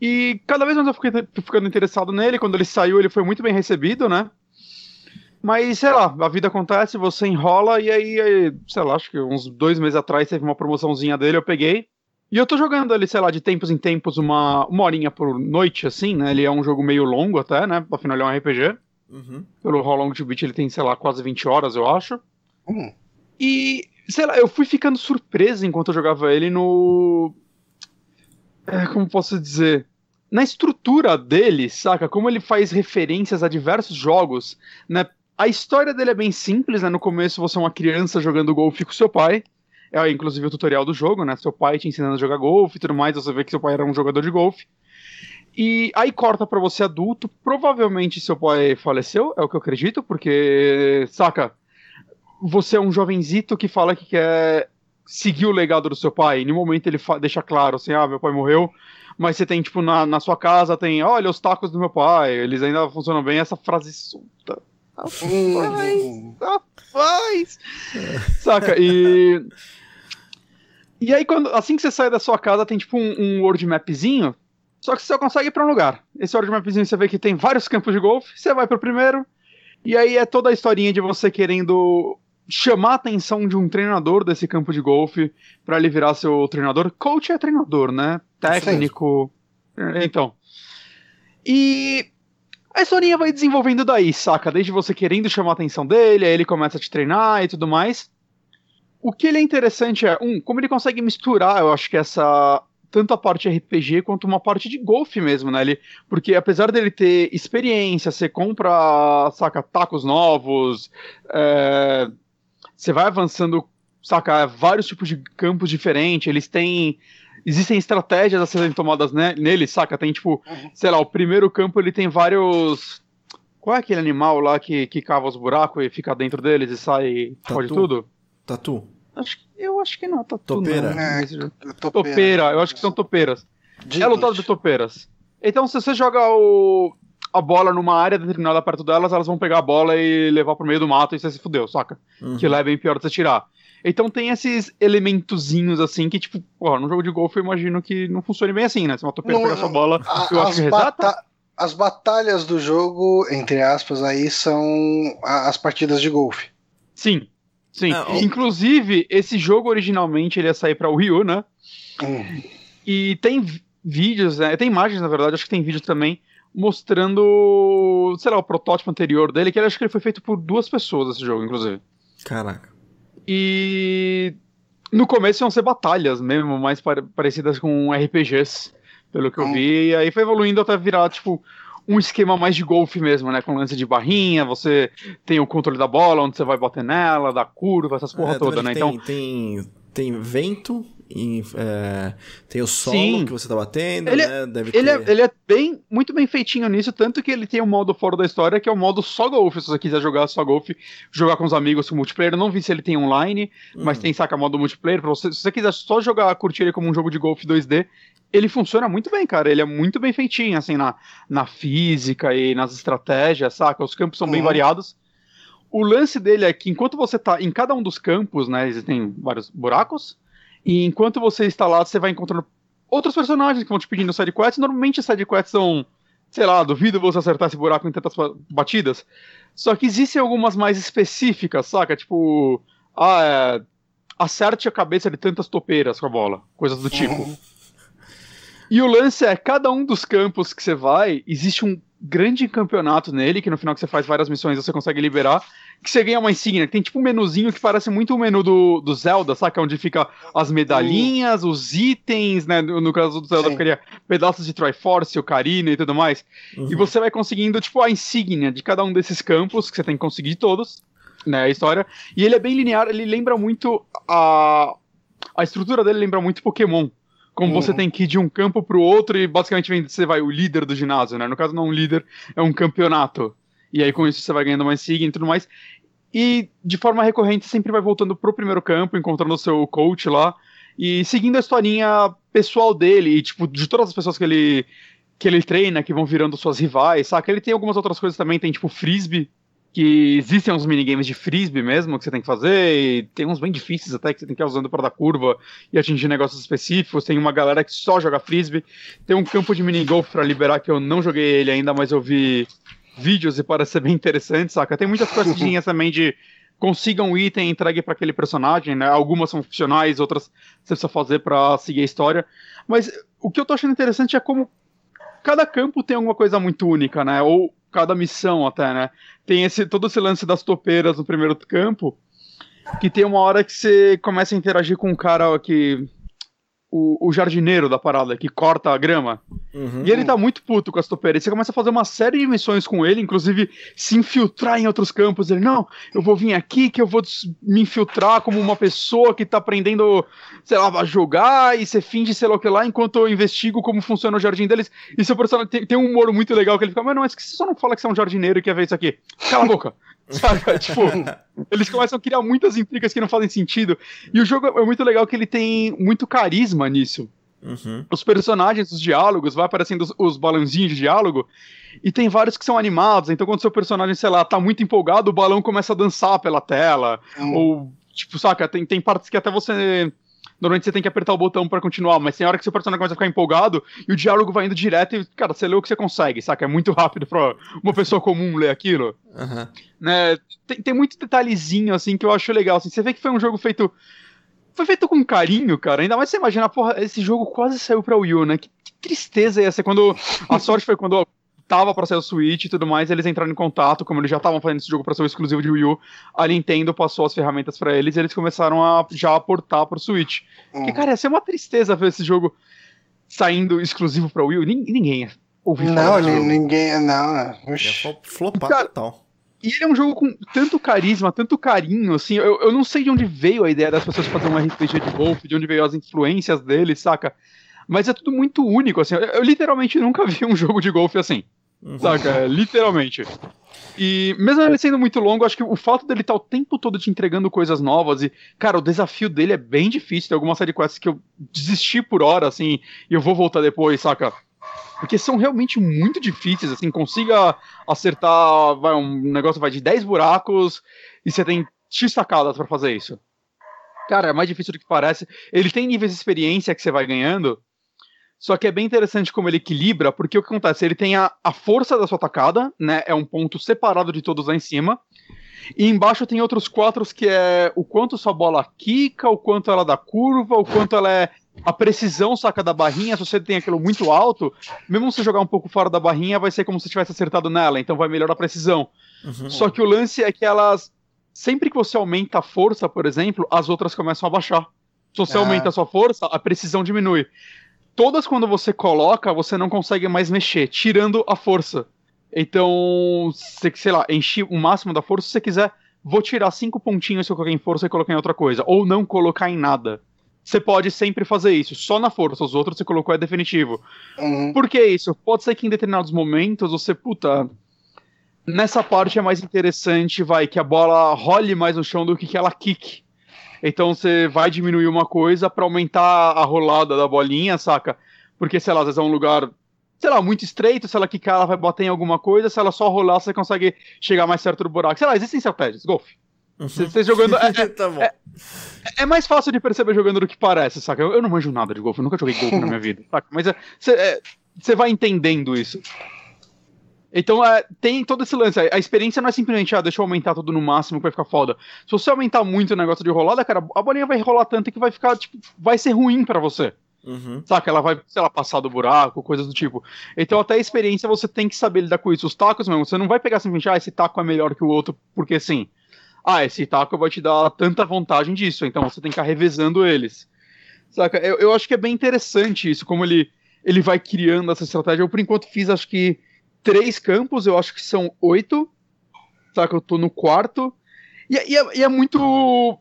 E cada vez mais eu fiquei ficando interessado nele. Quando ele saiu, ele foi muito bem recebido, né? Mas, sei lá, a vida acontece, você enrola, e aí, sei lá, acho que uns dois meses atrás teve uma promoçãozinha dele, eu peguei. E eu tô jogando ele, sei lá, de tempos em tempos, uma, uma horinha por noite, assim, né? Ele é um jogo meio longo até, né? Afinal, ele é um RPG. Uhum. Pelo How Long to Beat ele tem, sei lá, quase 20 horas, eu acho. Uhum. E, sei lá, eu fui ficando surpreso enquanto eu jogava ele no é, como posso dizer? na estrutura dele, saca? Como ele faz referências a diversos jogos, né? A história dele é bem simples, né? No começo você é uma criança jogando golfe com seu pai. É inclusive o tutorial do jogo, né? Seu pai te ensinando a jogar golfe e tudo mais, você vê que seu pai era um jogador de golfe. E aí corta para você adulto, provavelmente seu pai faleceu, é o que eu acredito, porque, saca, você é um jovenzito que fala que quer seguir o legado do seu pai, e no momento ele deixa claro assim, ah, meu pai morreu, mas você tem, tipo, na, na sua casa tem, olha, os tacos do meu pai, eles ainda funcionam bem, essa frase solta. Rapaz, rapaz! Saca, e... E aí, quando, assim que você sai da sua casa, tem tipo um, um world mapzinho, só que você só consegue ir pra um lugar. Esse world mapzinho você vê que tem vários campos de golfe, você vai pro primeiro, e aí é toda a historinha de você querendo chamar a atenção de um treinador desse campo de golfe para ele virar seu treinador. Coach é treinador, né? Técnico. Sim. Então. E a historinha vai desenvolvendo daí, saca? Desde você querendo chamar a atenção dele, aí ele começa a te treinar e tudo mais. O que ele é interessante é, um, como ele consegue misturar, eu acho que essa. Tanto a parte RPG quanto uma parte de golfe mesmo, né? Ele, porque apesar dele ter experiência, você compra, saca, tacos novos, é, você vai avançando, saca, vários tipos de campos diferentes, eles têm existem estratégias a serem tomadas ne nele, saca? Tem tipo, uhum. sei lá, o primeiro campo ele tem vários. Qual é aquele animal lá que, que cava os buracos e fica dentro deles e sai Tatu. pode tudo? Tatu. Acho, eu acho que não, tatu. Topeira. Não, é, topeira. topeira. eu acho que são topeiras. É lutado de topeiras. Então, se você joga o, a bola numa área determinada perto delas, elas vão pegar a bola e levar pro meio do mato e você se fudeu, saca? Uhum. Que lá é bem pior de você tirar. Então tem esses elementozinhos assim que, tipo, porra, num jogo de golfe eu imagino que não funcione bem assim, né? Se uma topeira pegar sua bola, a, eu acho que reseta. As batalhas do jogo, entre aspas, aí são as partidas de golfe. Sim, sim. Inclusive, esse jogo originalmente ele ia sair pra Wii U, né? Hum. E tem vídeos, né? Tem imagens, na verdade, acho que tem vídeos também, mostrando, sei lá, o protótipo anterior dele, que ele acho que ele foi feito por duas pessoas esse jogo, inclusive. Caraca. E no começo iam ser batalhas mesmo, mais parecidas com RPGs, pelo que eu vi, e aí foi evoluindo até virar, tipo, um esquema mais de golfe mesmo, né? Com lance de barrinha, você tem o controle da bola, onde você vai bater nela, da curva, essas porra é, toda, né? Tem, então tem, tem vento, em, é, tem o solo Sim. que você tá batendo, ele é né? Deve ele, é, ter... é, ele é bem, muito bem feitinho nisso, tanto que ele tem um modo fora da história, que é o modo só golfe, se você quiser jogar só golfe, jogar com os amigos com multiplayer. Eu não vi se ele tem online, uhum. mas tem saca modo multiplayer. Você, se você quiser só jogar, curtir ele como um jogo de golfe 2D, ele funciona muito bem, cara. Ele é muito bem feitinho, assim, na, na física e nas estratégias, saca? Os campos são uhum. bem variados. O lance dele é que enquanto você tá em cada um dos campos, né, existem vários buracos, e enquanto você está lá, você vai encontrando outros personagens que vão te pedindo sidequests. Normalmente sidequests são, sei lá, duvido você acertar esse buraco em tantas batidas. Só que existem algumas mais específicas, saca? Tipo, ah, é, acerte a cabeça de tantas topeiras com a bola, coisas do tipo. Uhum. E o lance é, cada um dos campos que você vai, existe um grande campeonato nele, que no final que você faz várias missões você consegue liberar, que você ganha uma insígnia, que tem tipo um menuzinho que parece muito o menu do, do Zelda, saca? Onde fica as medalhinhas, uhum. os itens, né? No, caso do Zelda, Sim. ficaria pedaços de Triforce, Ocarina e tudo mais. Uhum. E você vai conseguindo, tipo, a insígnia de cada um desses campos, que você tem que conseguir todos, né? A história. E ele é bem linear, ele lembra muito a. A estrutura dele lembra muito Pokémon como uhum. você tem que ir de um campo pro outro e basicamente você vai o líder do ginásio, né? No caso não é um líder, é um campeonato. E aí com isso você vai ganhando mais sign e tudo mais. E de forma recorrente sempre vai voltando pro primeiro campo, encontrando o seu coach lá e seguindo a historinha pessoal dele e tipo de todas as pessoas que ele que ele treina, que vão virando suas rivais, saca? Ele tem algumas outras coisas também, tem tipo frisbee, que existem uns minigames de frisbee mesmo que você tem que fazer, e tem uns bem difíceis até que você tem que ir usando para dar curva e atingir negócios específicos. Tem uma galera que só joga frisbee. Tem um campo de minigolf para liberar que eu não joguei ele ainda, mas eu vi vídeos e parece ser bem interessante, saca? Tem muitas (laughs) coisinhas também de consiga um item e entregue para aquele personagem, né? Algumas são funcionais, outras você precisa fazer para seguir a história. Mas o que eu tô achando interessante é como cada campo tem alguma coisa muito única, né? Ou cada missão até, né? Tem esse todo esse lance das topeiras no primeiro campo, que tem uma hora que você começa a interagir com um cara que o, o, jardineiro da parada que corta a grama. Uhum. E ele tá muito puto com as topeiras. Você começa a fazer uma série de missões com ele, inclusive se infiltrar em outros campos. Ele, não, eu vou vir aqui que eu vou me infiltrar como uma pessoa que tá aprendendo, sei lá, a jogar e você finge sei lá o que lá, enquanto eu investigo como funciona o jardim deles. E seu personagem tem, tem um humor muito legal que ele fica, mas não, mas que você só não fala que você é um jardineiro e quer ver isso aqui. Cala a boca. Saca? (laughs) tipo, eles começam a criar muitas intrigas que não fazem sentido. E o jogo é muito legal que ele tem muito carisma nisso. Uhum. Os personagens, os diálogos, vai aparecendo os, os balãozinhos de diálogo. E tem vários que são animados. Então, quando seu personagem, sei lá, tá muito empolgado, o balão começa a dançar pela tela. Uhum. Ou, tipo, saca? Tem, tem partes que até você normalmente você tem que apertar o botão para continuar, mas tem hora que seu personagem começa a ficar empolgado e o diálogo vai indo direto e, cara, você lê o que você consegue, saca? É muito rápido pra uma pessoa comum ler aquilo. Uhum. Né? Tem, tem muito detalhezinho, assim, que eu acho legal. Assim, você vê que foi um jogo feito. Foi feito com carinho, cara. Ainda mais você imagina, porra, esse jogo quase saiu pra Wii U, né? Que, que tristeza ia ser quando. A sorte foi quando tava para ser o Switch e tudo mais, eles entraram em contato, como eles já estavam fazendo esse jogo para ser o exclusivo de Wii U, a Nintendo passou as ferramentas para eles e eles começaram a já aportar pro Switch. Hum. Que, cara, ia ser uma tristeza ver esse jogo saindo exclusivo pra Wii U. Ninguém ouviu falar Não, ninguém, não. Oxi. flopar cara, total. E ele é um jogo com tanto carisma, tanto carinho, assim, eu, eu não sei de onde veio a ideia das pessoas fazerem um RPG de golfe, de onde veio as influências dele, saca? Mas é tudo muito único, assim, eu, eu literalmente nunca (laughs) vi um jogo de golfe assim. Saca? Literalmente. E mesmo ele sendo muito longo, acho que o fato dele estar tá o tempo todo te entregando coisas novas e, cara, o desafio dele é bem difícil. Tem algumas série quests que eu desisti por hora, assim, e eu vou voltar depois, saca? Porque são realmente muito difíceis, assim, consiga acertar, vai, um negócio vai de 10 buracos e você tem X sacadas para fazer isso. Cara, é mais difícil do que parece. Ele tem níveis de experiência que você vai ganhando, só que é bem interessante como ele equilibra, porque o que acontece? Ele tem a, a força da sua tacada, né? É um ponto separado de todos lá em cima. E embaixo tem outros quatro que é o quanto sua bola quica, o quanto ela dá curva, o quanto ela é a precisão saca da barrinha, se você tem aquilo muito alto, mesmo se jogar um pouco fora da barrinha, vai ser como se tivesse acertado nela, então vai melhorar a precisão. Uhum. Só que o lance é que elas sempre que você aumenta a força, por exemplo, as outras começam a baixar. Se você ah. aumenta a sua força, a precisão diminui todas quando você coloca, você não consegue mais mexer, tirando a força. Então, se, sei lá, enchi o máximo da força, se você quiser, vou tirar cinco pontinhos se eu coloquei em força e colocar em outra coisa. Ou não colocar em nada. Você pode sempre fazer isso, só na força. Os outros você colocou é definitivo. Uhum. Por que isso? Pode ser que em determinados momentos você, puta. Nessa parte é mais interessante, vai, que a bola role mais no chão do que que ela kick. Então você vai diminuir uma coisa para aumentar a rolada da bolinha, saca? Porque, sei lá, às vezes é um lugar, sei lá, muito estreito, se ela quicar, ela vai bater em alguma coisa, se ela só rolar, você consegue chegar mais certo do buraco. Sei lá, existem estratégias, golfe. Você uhum. jogando. É, (laughs) é, tá é, é, mais fácil de perceber jogando do que parece, saca? Eu, eu não manjo nada de golfe, eu nunca joguei golfe na minha (laughs) vida, saca? Mas você é, é, vai entendendo isso. Então é, tem todo esse lance. A experiência não é simplesmente, ah, deixa eu aumentar tudo no máximo que vai ficar foda. Se você aumentar muito o negócio de rolada, cara, a bolinha vai rolar tanto que vai ficar, tipo, vai ser ruim para você. Uhum. Saca? Ela vai, sei lá, passar do buraco, coisas do tipo. Então, até a experiência você tem que saber lidar com isso. Os tacos mesmo, você não vai pegar simplesmente, ah, esse taco é melhor que o outro, porque sim. Ah, esse taco vai te dar tanta vantagem disso, então você tem que ficar revezando eles. Saca? Eu, eu acho que é bem interessante isso, como ele, ele vai criando essa estratégia. Eu, por enquanto, fiz, acho que três campos, eu acho que são oito. Tá? Que eu tô no quarto. E, e, é, e, é, muito.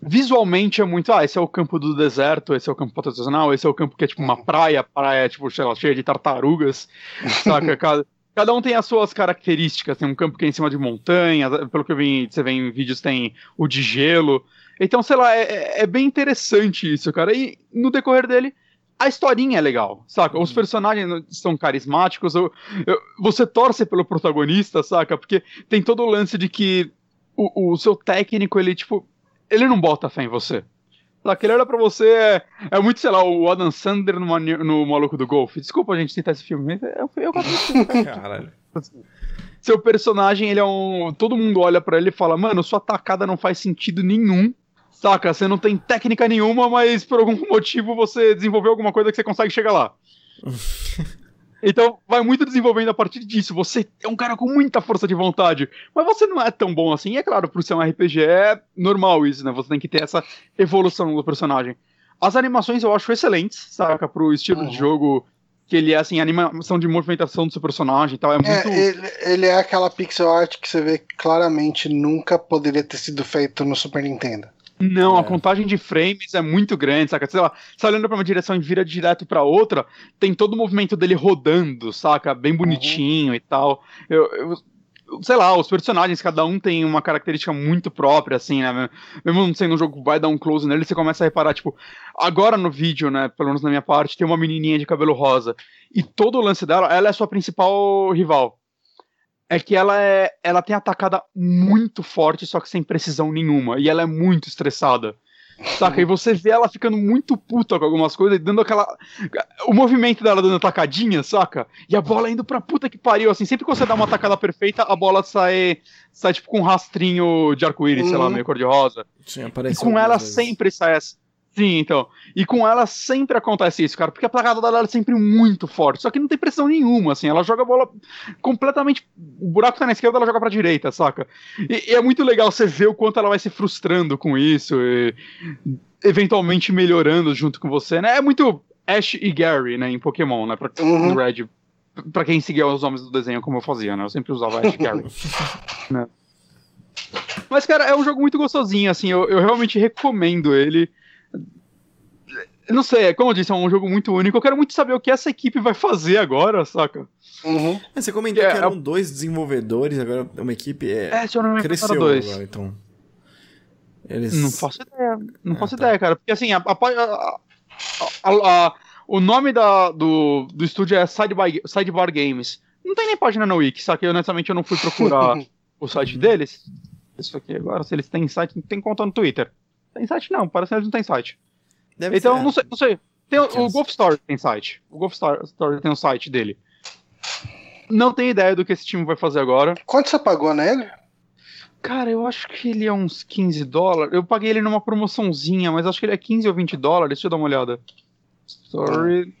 Visualmente é muito. Ah, esse é o campo do deserto, esse é o campo patrocinal, esse é o campo que é tipo uma praia, praia, tipo, sei lá, cheia de tartarugas. (laughs) saca? Cada, cada um tem as suas características. Tem um campo que é em cima de montanha, pelo que eu vi, você vê em vídeos, tem o de gelo. Então, sei lá, é, é, é bem interessante isso, cara. E no decorrer dele, a historinha é legal, saca? Os uhum. personagens são carismáticos, eu, eu, você torce pelo protagonista, saca? Porque tem todo o lance de que o, o seu técnico, ele, tipo, ele não bota fé em você. Saca? Ele olha pra você, é, é muito, sei lá, o Adam Sandler no, no Maluco do Golfe. Desculpa a gente citar esse filme, eu, eu gosto desse Caralho. Seu personagem, ele é um. Todo mundo olha para ele e fala, mano, sua tacada não faz sentido nenhum Saca? Você não tem técnica nenhuma, mas por algum (laughs) motivo você desenvolveu alguma coisa que você consegue chegar lá. (laughs) Então, vai muito desenvolvendo a partir disso. Você é um cara com muita força de vontade, mas você não é tão bom assim. E é claro, por ser um RPG é normal isso, né? Você tem que ter essa evolução do personagem. As animações eu acho excelentes, saca? Pro estilo uhum. de jogo que ele é assim, animação de movimentação do seu personagem e tal. É, é muito. É, ele, ele, é aquela pixel art que você vê claramente nunca poderia ter sido feito no Super Nintendo. Não, é. a contagem de frames é muito grande, saca? Sei lá, você olhando pra uma direção e vira direto pra outra, tem todo o movimento dele rodando, saca? Bem uhum. bonitinho uhum. e tal. Eu, eu, sei lá, os personagens, cada um tem uma característica muito própria, assim, né? Mesmo não sendo um jogo que vai dar um close nele, você começa a reparar, tipo, agora no vídeo, né? Pelo menos na minha parte, tem uma menininha de cabelo rosa. E todo o lance dela, ela é a sua principal rival é que ela é, ela tem atacada muito forte, só que sem precisão nenhuma, e ela é muito estressada. Saca? E você vê ela ficando muito puta com algumas coisas, dando aquela. O movimento dela dando atacadinha, saca? E a bola indo pra puta que pariu, assim. Sempre que você dá uma atacada perfeita, a bola sai, sai tipo com um rastrinho de arco-íris, uhum. sei lá, uhum. meio cor-de-rosa. Sim, aparece. E com ela vezes. sempre sai essa. Sim, então. E com ela sempre acontece isso, cara, porque a placada dela é sempre muito forte, só que não tem pressão nenhuma, assim, ela joga a bola completamente. O buraco tá na esquerda, ela joga pra direita, saca? E, e é muito legal você ver o quanto ela vai se frustrando com isso, e eventualmente melhorando junto com você, né? É muito Ash e Gary, né, em Pokémon, né? Pra, uhum. Red. Pra quem seguia os nomes do desenho como eu fazia, né? Eu sempre usava Ash e Gary. (laughs) né? Mas, cara, é um jogo muito gostosinho, assim, eu, eu realmente recomendo ele não sei, como eu disse, é um jogo muito único. Eu quero muito saber o que essa equipe vai fazer agora, saca? Uhum. Você comentou que, é, que eram é... dois desenvolvedores, agora uma equipe é, é se eu não me cresceu dois. agora, então. Eles... Não faço ideia, não ah, faço tá. ideia, cara. Porque assim, a, a, a, o nome da, do, do estúdio é Sidebar, Sidebar Games. Não tem nem página no Wiki, saca? Eu, honestamente, eu não fui procurar (laughs) o site deles. Isso aqui agora, se eles têm site, tem conta no Twitter. Tem site não, parece que eles não têm site. Deve então, ser. não sei, não sei. Tem, o Golf Story tem site. O Golf Story tem um site dele. Não tenho ideia do que esse time vai fazer agora. Quanto você pagou nele? Cara, eu acho que ele é uns 15 dólares. Eu paguei ele numa promoçãozinha, mas acho que ele é 15 ou 20 dólares. Deixa eu dar uma olhada. Story.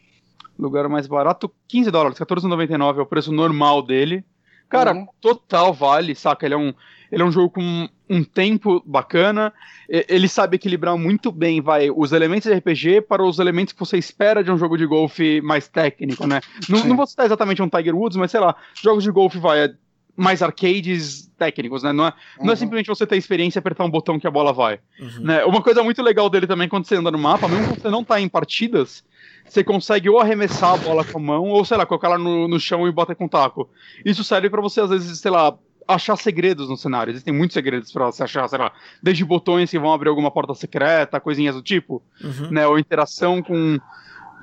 Lugar mais barato, 15 dólares, 14,99 é o preço normal dele. Cara, uhum. total vale, saca? Ele é um, ele é um jogo com um tempo bacana. Ele sabe equilibrar muito bem, vai, os elementos de RPG para os elementos que você espera de um jogo de golfe mais técnico, né? Não, não vou citar exatamente um Tiger Woods, mas sei lá, jogos de golfe vai mais arcades técnicos, né? Não é, uhum. não é simplesmente você ter experiência e apertar um botão que a bola vai. Uhum. Né? Uma coisa muito legal dele também, quando você anda no mapa, mesmo quando você não tá em partidas, você consegue ou arremessar a bola com a mão, ou sei lá, colocar ela no, no chão e bater com o taco. Isso serve para você, às vezes, sei lá, achar segredos no cenário. Existem muitos segredos para você achar, sei lá, desde botões que vão abrir alguma porta secreta, coisinhas do tipo, uhum. né? Ou interação com.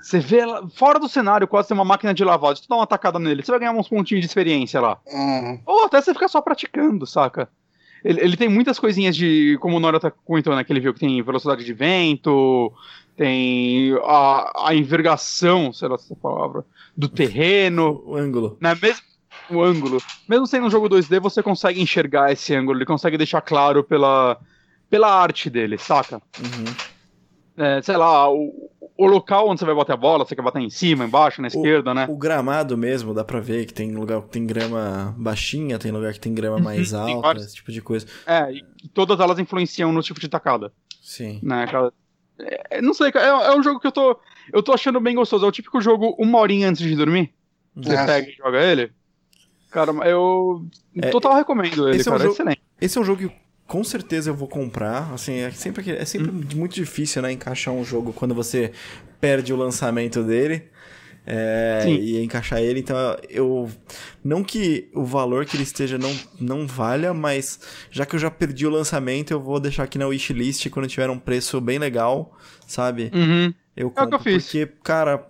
Você vê lá, fora do cenário, quase tem uma máquina de lavagem. Se tu dá uma tacada nele, você vai ganhar uns pontinhos de experiência lá. Uhum. Ou até você ficar só praticando, saca? Ele, ele, tem muitas coisinhas de. Como o Nora tá comentou, né? Que ele viu que tem velocidade de vento, tem a, a envergação, sei lá essa palavra, do terreno. O ângulo. Né? Mesmo, o ângulo. Mesmo sendo um jogo 2D, você consegue enxergar esse ângulo, ele consegue deixar claro pela, pela arte dele, saca? Uhum. É, sei lá, o, o local onde você vai bater a bola, você quer bater em cima, embaixo, na esquerda, né? O gramado mesmo, dá pra ver que tem lugar que tem grama baixinha, tem lugar que tem grama uhum, mais alta, vários... esse tipo de coisa. É, e todas elas influenciam no tipo de tacada. Sim. Né, é, não sei, é, é um jogo que eu tô, eu tô achando bem gostoso. É o típico jogo uma horinha antes de dormir. Você é. pega e joga ele. Cara, eu é, total recomendo ele, cara. É, um jogo, excelente. Esse é um jogo que com certeza eu vou comprar. Assim, é sempre, é sempre hum. muito difícil, né, encaixar um jogo quando você perde o lançamento dele. É, e encaixar ele, então eu. Não que o valor que ele esteja não, não valha, mas já que eu já perdi o lançamento, eu vou deixar aqui na wishlist quando tiver um preço bem legal, sabe? Uhum. Eu compro, é o que eu fiz. Porque, cara,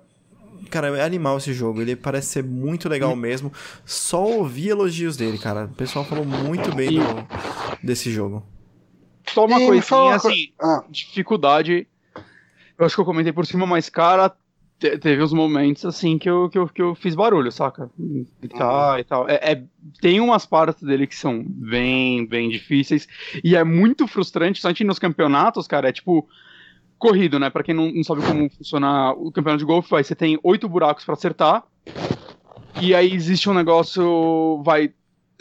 Cara, é animal esse jogo. Ele parece ser muito legal mesmo. Só ouvi elogios dele, cara. O pessoal falou muito bem do, desse jogo. Só uma e coisinha, assim, ah. dificuldade. Eu acho que eu comentei por cima, mas, cara, te, teve uns momentos, assim, que eu, que eu, que eu fiz barulho, saca? Gritar uhum. e tal. É, é, tem umas partes dele que são bem, bem difíceis. E é muito frustrante, principalmente nos campeonatos, cara. É tipo corrido, né? Para quem não, não, sabe como funciona o campeonato de golfe, vai, você tem oito buracos para acertar. E aí existe um negócio, vai,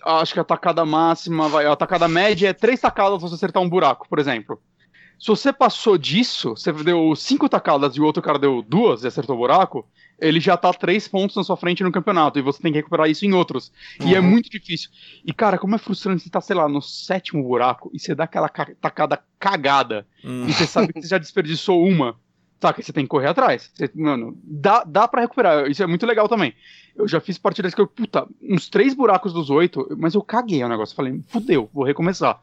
acho que a tacada máxima, vai, a tacada média é três tacadas você acertar um buraco, por exemplo. Se você passou disso, você deu cinco tacadas e o outro cara deu duas e acertou o buraco, ele já tá três pontos na sua frente no campeonato e você tem que recuperar isso em outros. Uhum. E é uhum. muito difícil. E, cara, como é frustrante você tá, sei lá, no sétimo buraco e você dá aquela tacada cagada uhum. e você sabe que você já desperdiçou uma. Saca, você tem que correr atrás. Você, mano, dá, dá pra recuperar. Isso é muito legal também. Eu já fiz partidas que eu, puta, uns três buracos dos oito, mas eu caguei o negócio. Falei, fudeu, vou recomeçar.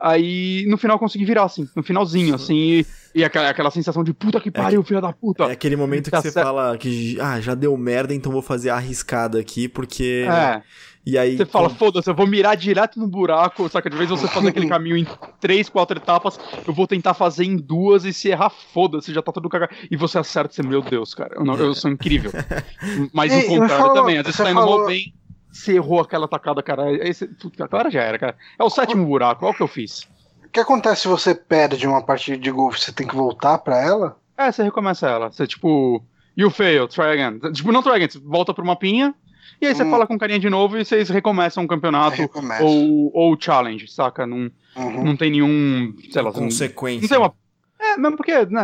Aí no final eu consegui virar, assim, no finalzinho, assim, e, e aquela, aquela sensação de puta que é pariu, é, filha da puta. É aquele momento que tá você certo. fala que ah, já deu merda, então vou fazer a arriscada aqui, porque. É. E aí. Você fala, foda-se, eu vou mirar direto no buraco, saca? De vez você fazer aquele (laughs) caminho em três, quatro etapas, eu vou tentar fazer em duas e se errar, foda-se, já tá tudo cagado. E você acerta, você, meu Deus, cara, eu, não, eu sou incrível. (laughs) Mas o contrário também, às vezes você tá indo falou... bem você errou aquela tacada, cara. Esse, agora já era, cara. É o sétimo buraco, olha o que eu fiz. O que acontece se você perde uma partida de golfe? Você tem que voltar pra ela? É, você recomeça ela. Você, tipo, you fail, try again. Tipo, não try again, você volta pro mapinha, e aí você hum. fala com carinha de novo e vocês recomeçam o campeonato ou, ou challenge, saca? Não, uhum. não tem nenhum, sei lá... Consequência. Não, tem uma... É, mesmo porque, né,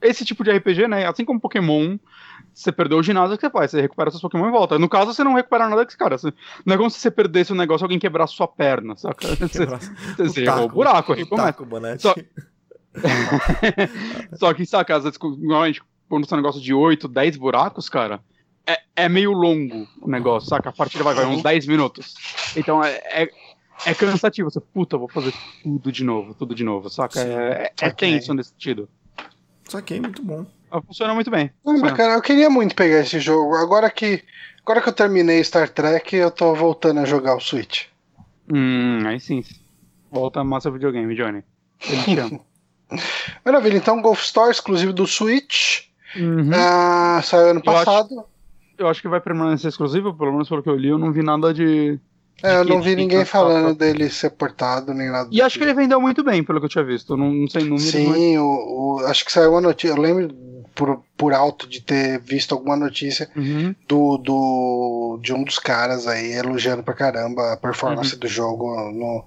esse tipo de RPG, né, assim como Pokémon, você perdeu o ginásio, o que você faz? Você recupera seus Pokémon e volta. No caso, você não recupera nada que cara. Você, não é como se você perdesse um negócio e alguém quebrar sua perna, saca? (laughs) Você, você, errou o buraco, recomeça. Só... (laughs) Só que, saca, às vezes, normalmente, quando você tem um negócio de 8, 10 buracos, cara, é, é meio longo o negócio, saca? A partida vai, vai uns 10 minutos. Então é, é, é cansativo. Você, puta, vou fazer tudo de novo, tudo de novo, saca? É, é, é tenso nesse sentido. Saquei, muito bom. Funciona muito bem. Não, mas, cara, eu queria muito pegar esse jogo. Agora que, agora que eu terminei Star Trek, eu tô voltando a jogar o Switch. Hum, aí sim. Volta a massa videogame, Johnny. (laughs) Maravilha, então Golf Store exclusivo do Switch. Uhum. Ah, saiu ano passado. Eu acho, eu acho, que vai permanecer exclusivo, pelo menos pelo que eu li, eu não vi nada de. É, eu não vi ninguém falando dele ser portado nem nada. E acho tipo. que ele vendeu muito bem, pelo que eu tinha visto. Não, não sei números. Sim, mas... o, o, acho que saiu uma notícia. Eu lembro por, por alto de ter visto alguma notícia uhum. do, do, de um dos caras aí elogiando pra caramba a performance uhum. do jogo no,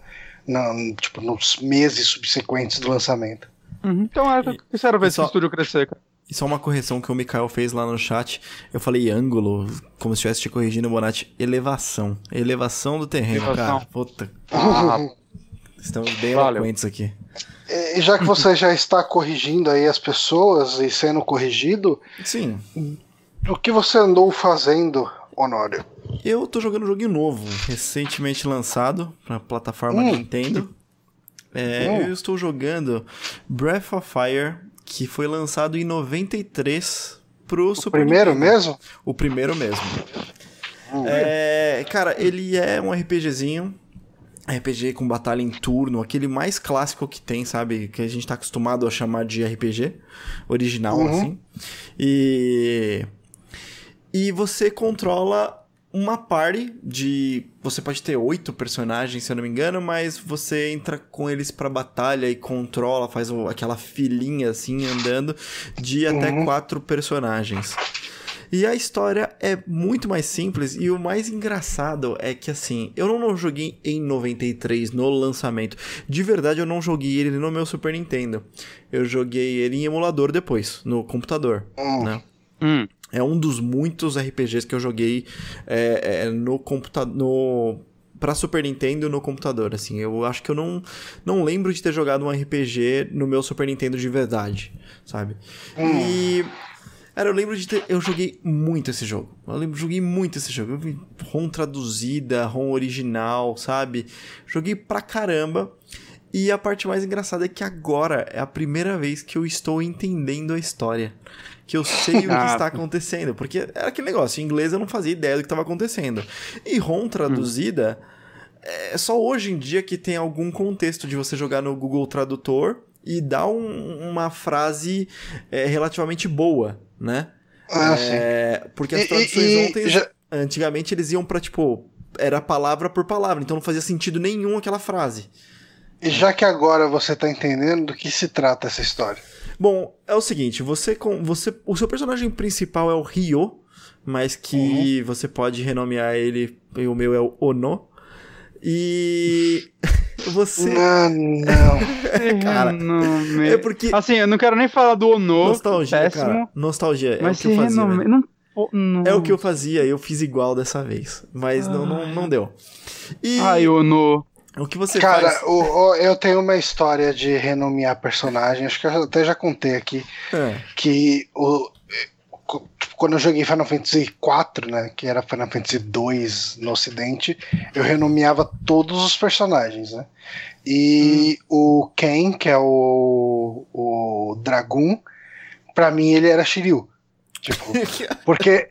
no, tipo, nos meses subsequentes do lançamento. Uhum. Então é, quero ver se o estúdio crescer, cara. E só uma correção que o Mikael fez lá no chat. Eu falei ângulo, como se estivesse te corrigindo, Bonatti. Elevação. Elevação do terreno, Elevação. cara. Puta. Ah. (laughs) Estamos bem Valeu. eloquentes aqui. E já que (laughs) você já está corrigindo aí as pessoas e sendo corrigido, sim. O que você andou fazendo, Honório? Eu tô jogando um joguinho novo, recentemente lançado para plataforma hum. Nintendo. É, hum. Eu estou jogando Breath of Fire, que foi lançado em 93 pro o Super primeiro Nintendo. mesmo? O primeiro mesmo. Hum. É, cara, ele é um RPGzinho RPG com batalha em turno, aquele mais clássico que tem, sabe? Que a gente tá acostumado a chamar de RPG original, uhum. assim. E. E você controla uma party de. Você pode ter oito personagens, se eu não me engano, mas você entra com eles pra batalha e controla, faz aquela filinha assim andando de uhum. até quatro personagens. E a história é muito mais simples e o mais engraçado é que assim, eu não joguei em 93 no lançamento. De verdade, eu não joguei ele no meu Super Nintendo. Eu joguei ele em emulador depois, no computador, hum. né? Hum. É um dos muitos RPGs que eu joguei é, é, no computador. No para Super Nintendo no computador, assim. Eu acho que eu não, não lembro de ter jogado um RPG no meu Super Nintendo de verdade, sabe? Hum. E Cara, eu lembro de ter. Eu joguei muito esse jogo. Eu lembro, joguei muito esse jogo. Eu vi ROM traduzida, ROM original, sabe? Joguei pra caramba. E a parte mais engraçada é que agora é a primeira vez que eu estou entendendo a história. Que eu sei o que (laughs) está acontecendo. Porque era aquele negócio, em inglês eu não fazia ideia do que estava acontecendo. E ROM traduzida, hum. é só hoje em dia que tem algum contexto de você jogar no Google Tradutor e dar um, uma frase é, relativamente boa, né? Ah, é, sim. Porque as traduções e, e, ontem, já... antigamente eles iam pra, tipo, era palavra por palavra, então não fazia sentido nenhum aquela frase. E já que agora você tá entendendo do que se trata essa história? Bom, é o seguinte, você com você o seu personagem principal é o Ryo, mas que uhum. você pode renomear ele, o meu é o Ono. E (laughs) Você. Não, não. (laughs) cara, não, é porque. Assim, eu não quero nem falar do Ono. Nostalgia, péssimo, cara. Nostalgia. É mas o que eu fazia. Renome... Não... Não... É o que eu fazia, eu fiz igual dessa vez. Mas não, não, não deu. E... Ai, Ono. O que você Cara, faz? o, o, eu tenho uma história de renomear personagem, acho que eu até já contei aqui. É. Que o, quando eu joguei Final Fantasy IV, né, que era Final Fantasy II no ocidente, eu renomeava todos os personagens, né? E hum. o Ken, que é o, o Dragoon, pra mim ele era Shiryu. Tipo, (laughs) porque,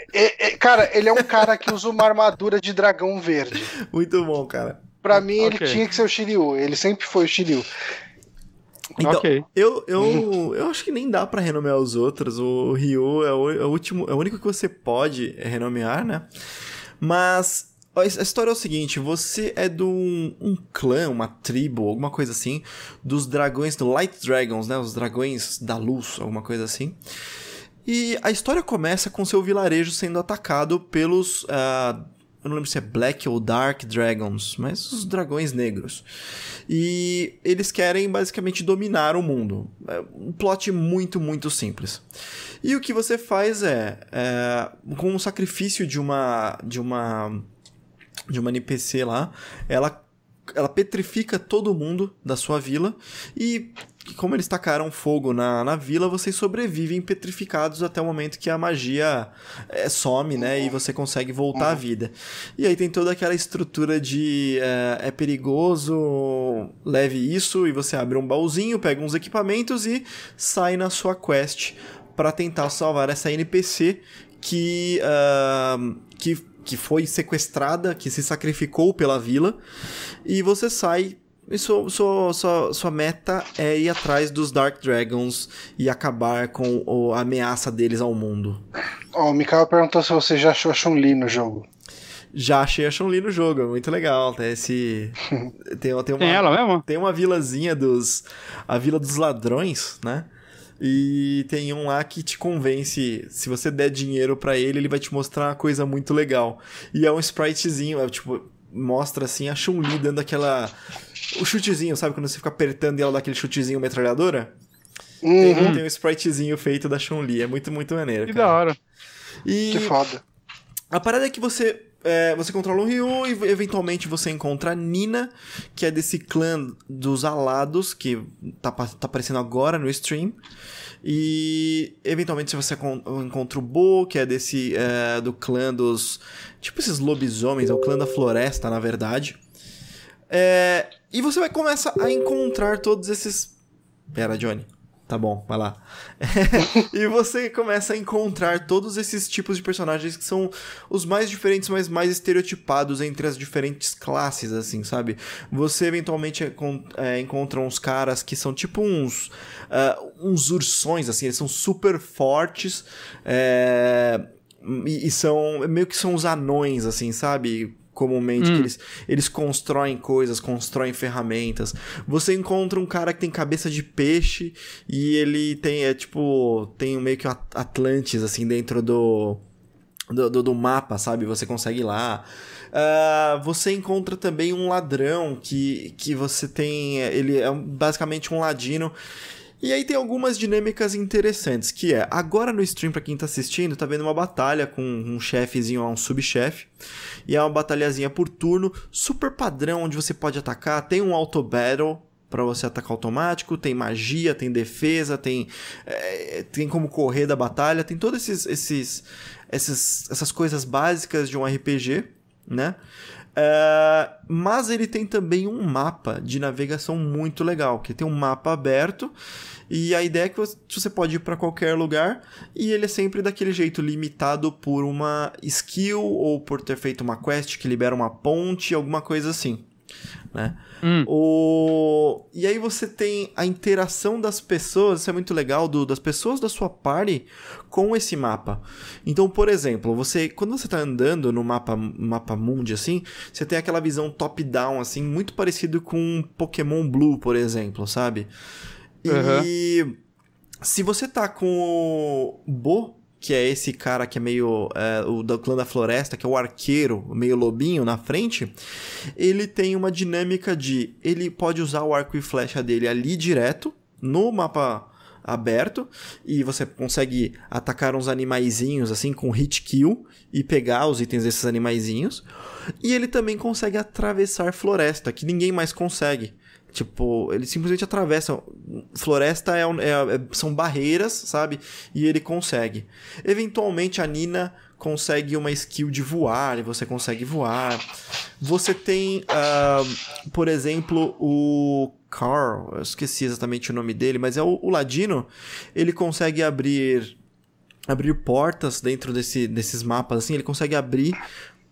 cara, ele é um cara que usa uma armadura de dragão verde. Muito bom, cara. Pra mim, okay. ele tinha que ser o Shiryu. Ele sempre foi o Shiryu. Então, okay. eu, eu, eu acho que nem dá para renomear os outros. O Ryu é o, é o, último, é o único que você pode renomear, né? Mas a história é o seguinte: você é de um, um, clã, uma tribo, alguma coisa assim, dos dragões, do Light Dragons, né? Os dragões da luz, alguma coisa assim. E a história começa com seu vilarejo sendo atacado pelos. Uh, eu não lembro se é Black ou Dark Dragons, mas os dragões negros. E eles querem basicamente dominar o mundo. É um plot muito, muito simples. E o que você faz é, é com o sacrifício de uma de uma de uma NPC lá, ela ela petrifica todo mundo da sua vila e como eles tacaram fogo na, na vila, vocês sobrevivem petrificados até o momento que a magia é, some, né? E você consegue voltar à vida. E aí tem toda aquela estrutura de é, é perigoso, leve isso, e você abre um baúzinho, pega uns equipamentos e sai na sua quest para tentar salvar essa NPC que, uh, que que foi sequestrada, que se sacrificou pela vila, e você sai. E sua, sua, sua, sua meta é ir atrás dos Dark Dragons e acabar com a ameaça deles ao mundo. Ó, oh, o Mikael perguntou se você já achou a Chun-Li no jogo. Já achei a Chun-Li no jogo, é muito legal. Tem esse. (laughs) tem, tem, uma, tem ela mesmo? Tem uma vilazinha dos. A Vila dos Ladrões, né? E tem um lá que te convence, se você der dinheiro para ele, ele vai te mostrar uma coisa muito legal. E é um spritezinho, é tipo, mostra assim a Chun-Li dando aquela. O chutezinho, sabe? Quando você fica apertando e ela dá aquele chutezinho metralhadora? Uhum. Tem, tem um spritezinho feito da Chun-Li. É muito, muito maneiro. Que cara. da hora. E que foda. A parada é que você. É, você controla o Ryu e eventualmente você encontra a Nina, que é desse clã dos alados, que tá, tá aparecendo agora no stream. E eventualmente você encontra o Bo, que é desse. É, do clã dos. Tipo esses lobisomens, é o clã da floresta, na verdade. É, e você vai começar a encontrar todos esses. Pera, Johnny. Tá bom, vai lá. (laughs) e você começa a encontrar todos esses tipos de personagens que são os mais diferentes, mas mais estereotipados entre as diferentes classes, assim, sabe? Você eventualmente é, encontra uns caras que são tipo uns. Uh, uns ursões, assim, eles são super fortes. É, e, e são. meio que são os anões, assim, sabe? Comumente, hum. que eles, eles constroem coisas, constroem ferramentas. Você encontra um cara que tem cabeça de peixe e ele tem, é tipo, tem meio que um Atlantis, assim, dentro do, do, do, do mapa, sabe? Você consegue ir lá. Uh, você encontra também um ladrão que, que você tem. Ele é basicamente um ladino e aí tem algumas dinâmicas interessantes, que é, agora no stream, para quem tá assistindo, tá vendo uma batalha com um chefezinho um subchefe, e é uma batalhazinha por turno, super padrão, onde você pode atacar, tem um auto battle, para você atacar automático, tem magia, tem defesa, tem é, tem como correr da batalha, tem todas esses, esses, esses, essas coisas básicas de um RPG, né? É, mas ele tem também um mapa de navegação muito legal, que tem um mapa aberto e a ideia é que você pode ir para qualquer lugar e ele é sempre daquele jeito limitado por uma skill ou por ter feito uma quest que libera uma ponte, alguma coisa assim né? Hum. O... E aí você tem a interação das pessoas, isso é muito legal, do, das pessoas da sua party com esse mapa. Então, por exemplo, você quando você está andando no mapa, mapa mundi, assim, você tem aquela visão top-down, assim, muito parecido com Pokémon Blue, por exemplo, sabe? E uhum. se você tá com o Bo que é esse cara que é meio. É, o do clã da floresta, que é o arqueiro, meio lobinho na frente, ele tem uma dinâmica de. Ele pode usar o arco e flecha dele ali direto, no mapa aberto e você consegue atacar uns animaizinhos assim com hit kill e pegar os itens desses animaizinhos. E ele também consegue atravessar floresta, que ninguém mais consegue. Tipo, ele simplesmente atravessa. Floresta é, é, é, são barreiras, sabe? E ele consegue. Eventualmente a Nina consegue uma skill de voar e você consegue voar. Você tem, uh, por exemplo, o Carl, eu esqueci exatamente o nome dele, mas é o, o Ladino. Ele consegue abrir abrir portas dentro desse, desses mapas, assim, ele consegue abrir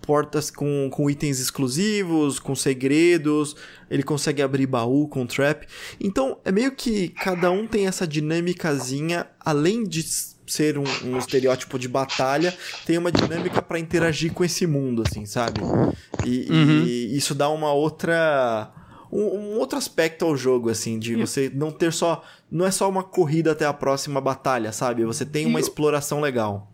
portas com, com itens exclusivos, com segredos, ele consegue abrir baú com trap. Então, é meio que cada um tem essa dinâmicazinha, além de ser um, um estereótipo de batalha, tem uma dinâmica para interagir com esse mundo, assim, sabe? E, uhum. e isso dá uma outra um, um, outro aspecto ao jogo, assim, de você não ter só. Não é só uma corrida até a próxima batalha, sabe? Você tem uma exploração legal.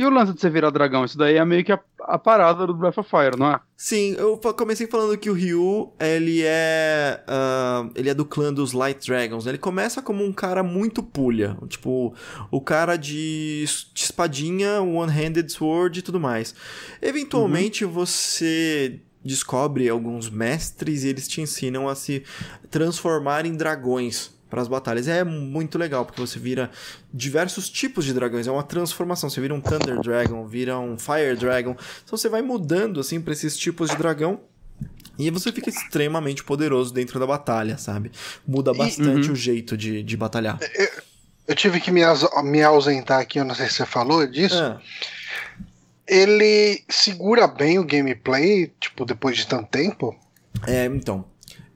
E o lance de você virar dragão? Isso daí é meio que a, a, parada do Breath of Fire, não é? Sim, eu comecei falando que o Ryu, ele é. Uh, ele é do clã dos Light Dragons. Ele começa como um cara muito pulha. Tipo, o cara de, de espadinha, one-handed sword e tudo mais. Eventualmente uhum. você descobre alguns mestres e eles te ensinam a se transformar em dragões para as batalhas. É muito legal, porque você vira diversos tipos de dragões, é uma transformação. Você vira um Thunder Dragon, vira um Fire Dragon. Então você vai mudando assim para esses tipos de dragão. E você fica extremamente poderoso dentro da batalha, sabe? Muda bastante uhum. o jeito de, de batalhar. Eu, eu tive que me, me ausentar aqui, eu não sei se você falou disso. É ele segura bem o gameplay, tipo, depois de tanto tempo? É, então.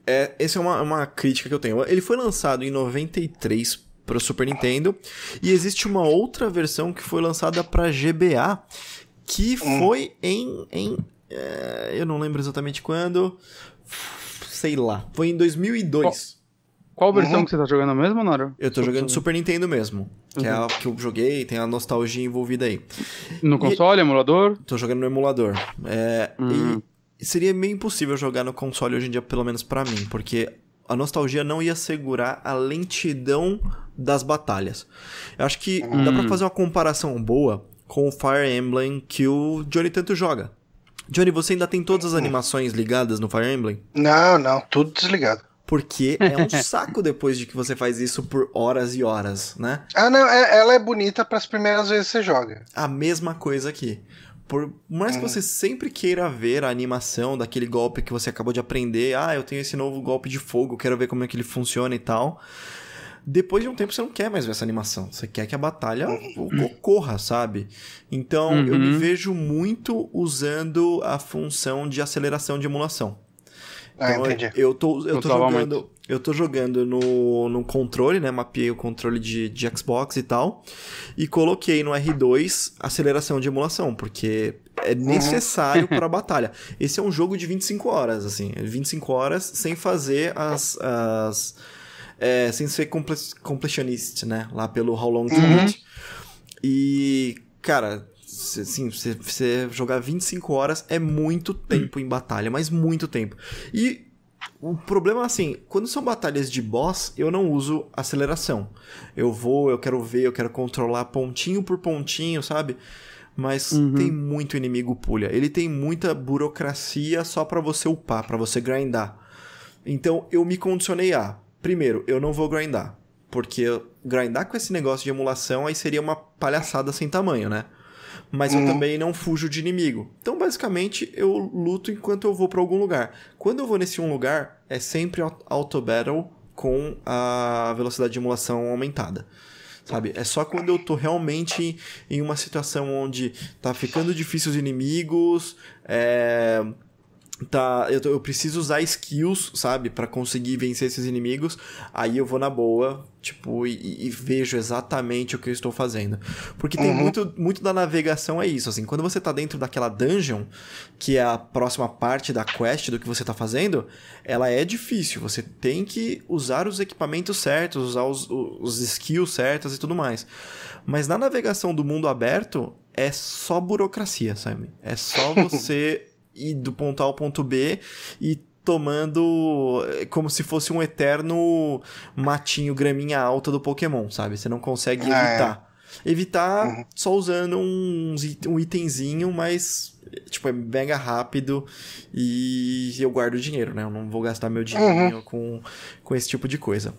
É, essa é uma, uma crítica que eu tenho. Ele foi lançado em 93 para o Super Nintendo e existe uma outra versão que foi lançada para GBA que hum. foi em, em é, eu não lembro exatamente quando, sei lá, foi em 2002. Qual versão uhum. que você tá jogando mesmo, Naro? Eu tô jogando Super Nintendo mesmo. Que uhum. é a que eu joguei, tem a nostalgia envolvida aí. No console, e... emulador? Tô jogando no emulador. É, uhum. E seria meio impossível jogar no console hoje em dia, pelo menos para mim, porque a nostalgia não ia segurar a lentidão das batalhas. Eu acho que dá pra hum. fazer uma comparação boa com o Fire Emblem que o Johnny tanto joga. Johnny, você ainda tem todas as hum. animações ligadas no Fire Emblem? Não, não, tudo desligado. Porque é um (laughs) saco depois de que você faz isso por horas e horas, né? Ah, não, é, ela é bonita para as primeiras vezes que você joga. A mesma coisa aqui. Por mais que você sempre queira ver a animação daquele golpe que você acabou de aprender, ah, eu tenho esse novo golpe de fogo, quero ver como é que ele funciona e tal. Depois de um tempo você não quer mais ver essa animação. Você quer que a batalha uhum. ocorra, sabe? Então uhum. eu me uhum. vejo muito usando a função de aceleração de emulação. Ah, então, entendi. Eu tô, eu tô jogando. Eu tô jogando no, no controle, né? Mapeei o controle de, de Xbox e tal. E coloquei no R2 aceleração de emulação, porque é uhum. necessário uhum. para a (laughs) batalha. Esse é um jogo de 25 horas, assim. 25 horas sem fazer as. as é, sem ser completionist, né? Lá pelo How Long to uhum. E, cara, Assim, você, você jogar 25 horas é muito tempo em batalha, mas muito tempo. E o problema é assim, quando são batalhas de boss, eu não uso aceleração. Eu vou, eu quero ver, eu quero controlar pontinho por pontinho, sabe? Mas uhum. tem muito inimigo pulha. Ele tem muita burocracia só para você upar, para você grindar. Então eu me condicionei a, primeiro, eu não vou grindar. Porque grindar com esse negócio de emulação aí seria uma palhaçada sem tamanho, né? Mas uhum. eu também não fujo de inimigo. Então, basicamente, eu luto enquanto eu vou para algum lugar. Quando eu vou nesse um lugar, é sempre auto battle com a velocidade de emulação aumentada. Sabe? É só quando eu tô realmente em uma situação onde tá ficando difícil os inimigos, é... tá, eu, eu preciso usar skills, sabe, para conseguir vencer esses inimigos, aí eu vou na boa, tipo, e, e, vejo exatamente o que eu estou fazendo. Porque tem uhum. muito, muito da navegação é isso, assim, quando você tá dentro daquela dungeon, que é a próxima parte da quest do que você tá fazendo, ela é difícil, você tem que usar os equipamentos certos, usar os, os skills certos e tudo mais. Mas na navegação do mundo aberto, é só burocracia, sabe? É só (laughs) você ir do ponto A ao ponto B e tomando eh, como se fosse um eterno matinho, graminha alta do Pokémon, sabe? Você não consegue ah, é. evitar. É. Evitar uhum. só usando um, um itemzinho, mas tipo, é mega rápido e eu guardo dinheiro, né? Eu não vou gastar meu dinheiro uhum. com, com esse tipo de coisa.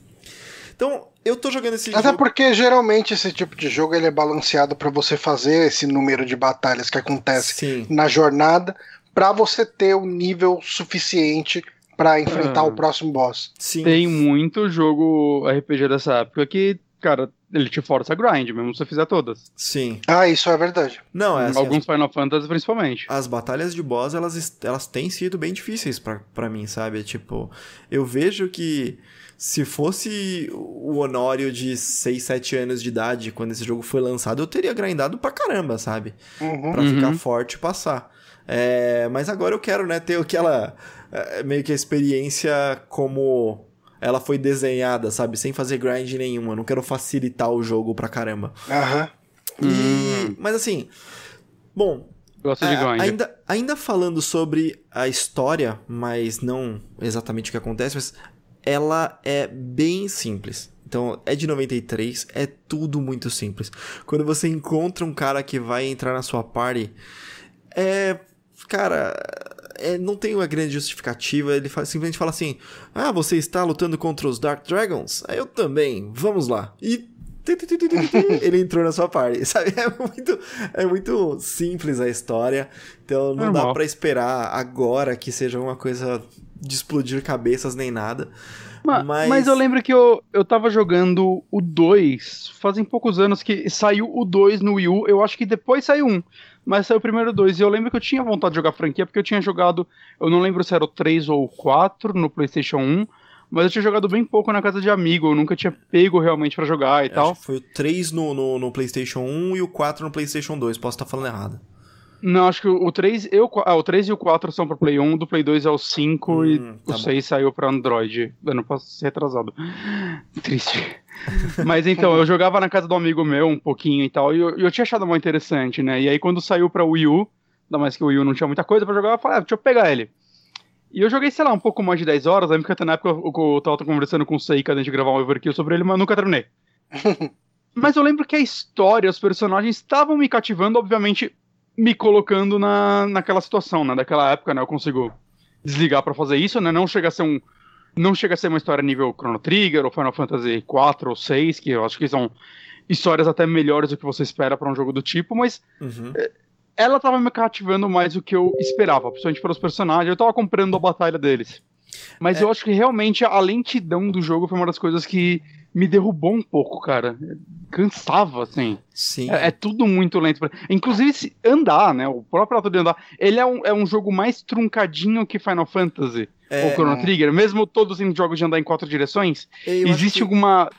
Então, eu tô jogando esse Até jogo... porque geralmente esse tipo de jogo ele é balanceado para você fazer esse número de batalhas que acontece Sim. na jornada para você ter o um nível suficiente para enfrentar o próximo boss. Sim. Tem muito jogo RPG dessa época que, cara, ele te força a grind, mesmo se você fizer todas. Sim. Ah, isso é verdade. Não, é assim, Alguns as... Final Fantasy, principalmente. As batalhas de boss, elas, elas têm sido bem difíceis para mim, sabe? Tipo, eu vejo que se fosse o Honório de 6, 7 anos de idade, quando esse jogo foi lançado, eu teria grindado pra caramba, sabe? Uhum. Pra ficar uhum. forte e passar. É, mas agora eu quero, né, ter aquela. É, meio que a experiência como ela foi desenhada, sabe? Sem fazer grind nenhuma. Eu não quero facilitar o jogo pra caramba. Aham. Uhum. Hum. Mas assim. Bom. Gosto de é, grind. Ainda, ainda falando sobre a história, mas não exatamente o que acontece, mas ela é bem simples. Então, é de 93, é tudo muito simples. Quando você encontra um cara que vai entrar na sua party, é cara, é, não tem uma grande justificativa. Ele fala, simplesmente fala assim: Ah, você está lutando contra os Dark Dragons? Aí eu também, vamos lá. E (laughs) ele entrou na sua parte, (laughs) sabe? É muito, é muito simples a história, então não Normal. dá para esperar agora que seja uma coisa de explodir cabeças nem nada. Mas, mas... mas eu lembro que eu, eu tava jogando o 2, fazem poucos anos que saiu o 2 no Wii U, eu acho que depois saiu um mas saiu o primeiro dois. E eu lembro que eu tinha vontade de jogar franquia, porque eu tinha jogado, eu não lembro se era o 3 ou o 4 no PlayStation 1, mas eu tinha jogado bem pouco na casa de amigo, eu nunca tinha pego realmente para jogar e eu tal. foi o 3 no, no, no, PlayStation 1 e o 4 no PlayStation 2, posso estar falando errado. Não, acho que o 3, eu, ah, o 3 e o 4 são para Play 1, do Play 2 é o 5 hum, e tá o 6 saiu para Android. Eu não posso ser retrasado. Triste. Mas então, eu jogava na casa do amigo meu um pouquinho e tal, e eu, eu tinha achado muito interessante, né? E aí quando saiu pra Wii U, ainda mais que o Wii U não tinha muita coisa pra jogar, eu falei, ah, deixa eu pegar ele. E eu joguei, sei lá, um pouco mais de 10 horas, lembro que até na época eu, eu tava conversando com o Seika antes de gravar um overkill sobre ele, mas nunca terminei. (laughs) mas eu lembro que a história, os personagens estavam me cativando, obviamente me colocando na, naquela situação, né? Daquela época, né? Eu consigo desligar para fazer isso, né? Não chega a ser um não chega a ser uma história nível Chrono Trigger ou Final Fantasy 4 ou 6, que eu acho que são histórias até melhores do que você espera para um jogo do tipo, mas uhum. Eh, ela tava me cativando mais do que eu esperava, principalmente pelos personagens. Eu tava comprando a batalha deles. Mas é. eu acho que realmente a lentidão do jogo foi uma das coisas que me derrubou um pouco, cara. Cansava, assim. Sim. É, é tudo muito lento. Inclusive, andar, né? O próprio ato de andar. Ele é um, é um jogo mais truncadinho que Final Fantasy. É, ou Chrono Trigger, mesmo todos em jogos de andar em quatro direções, existe que... alguma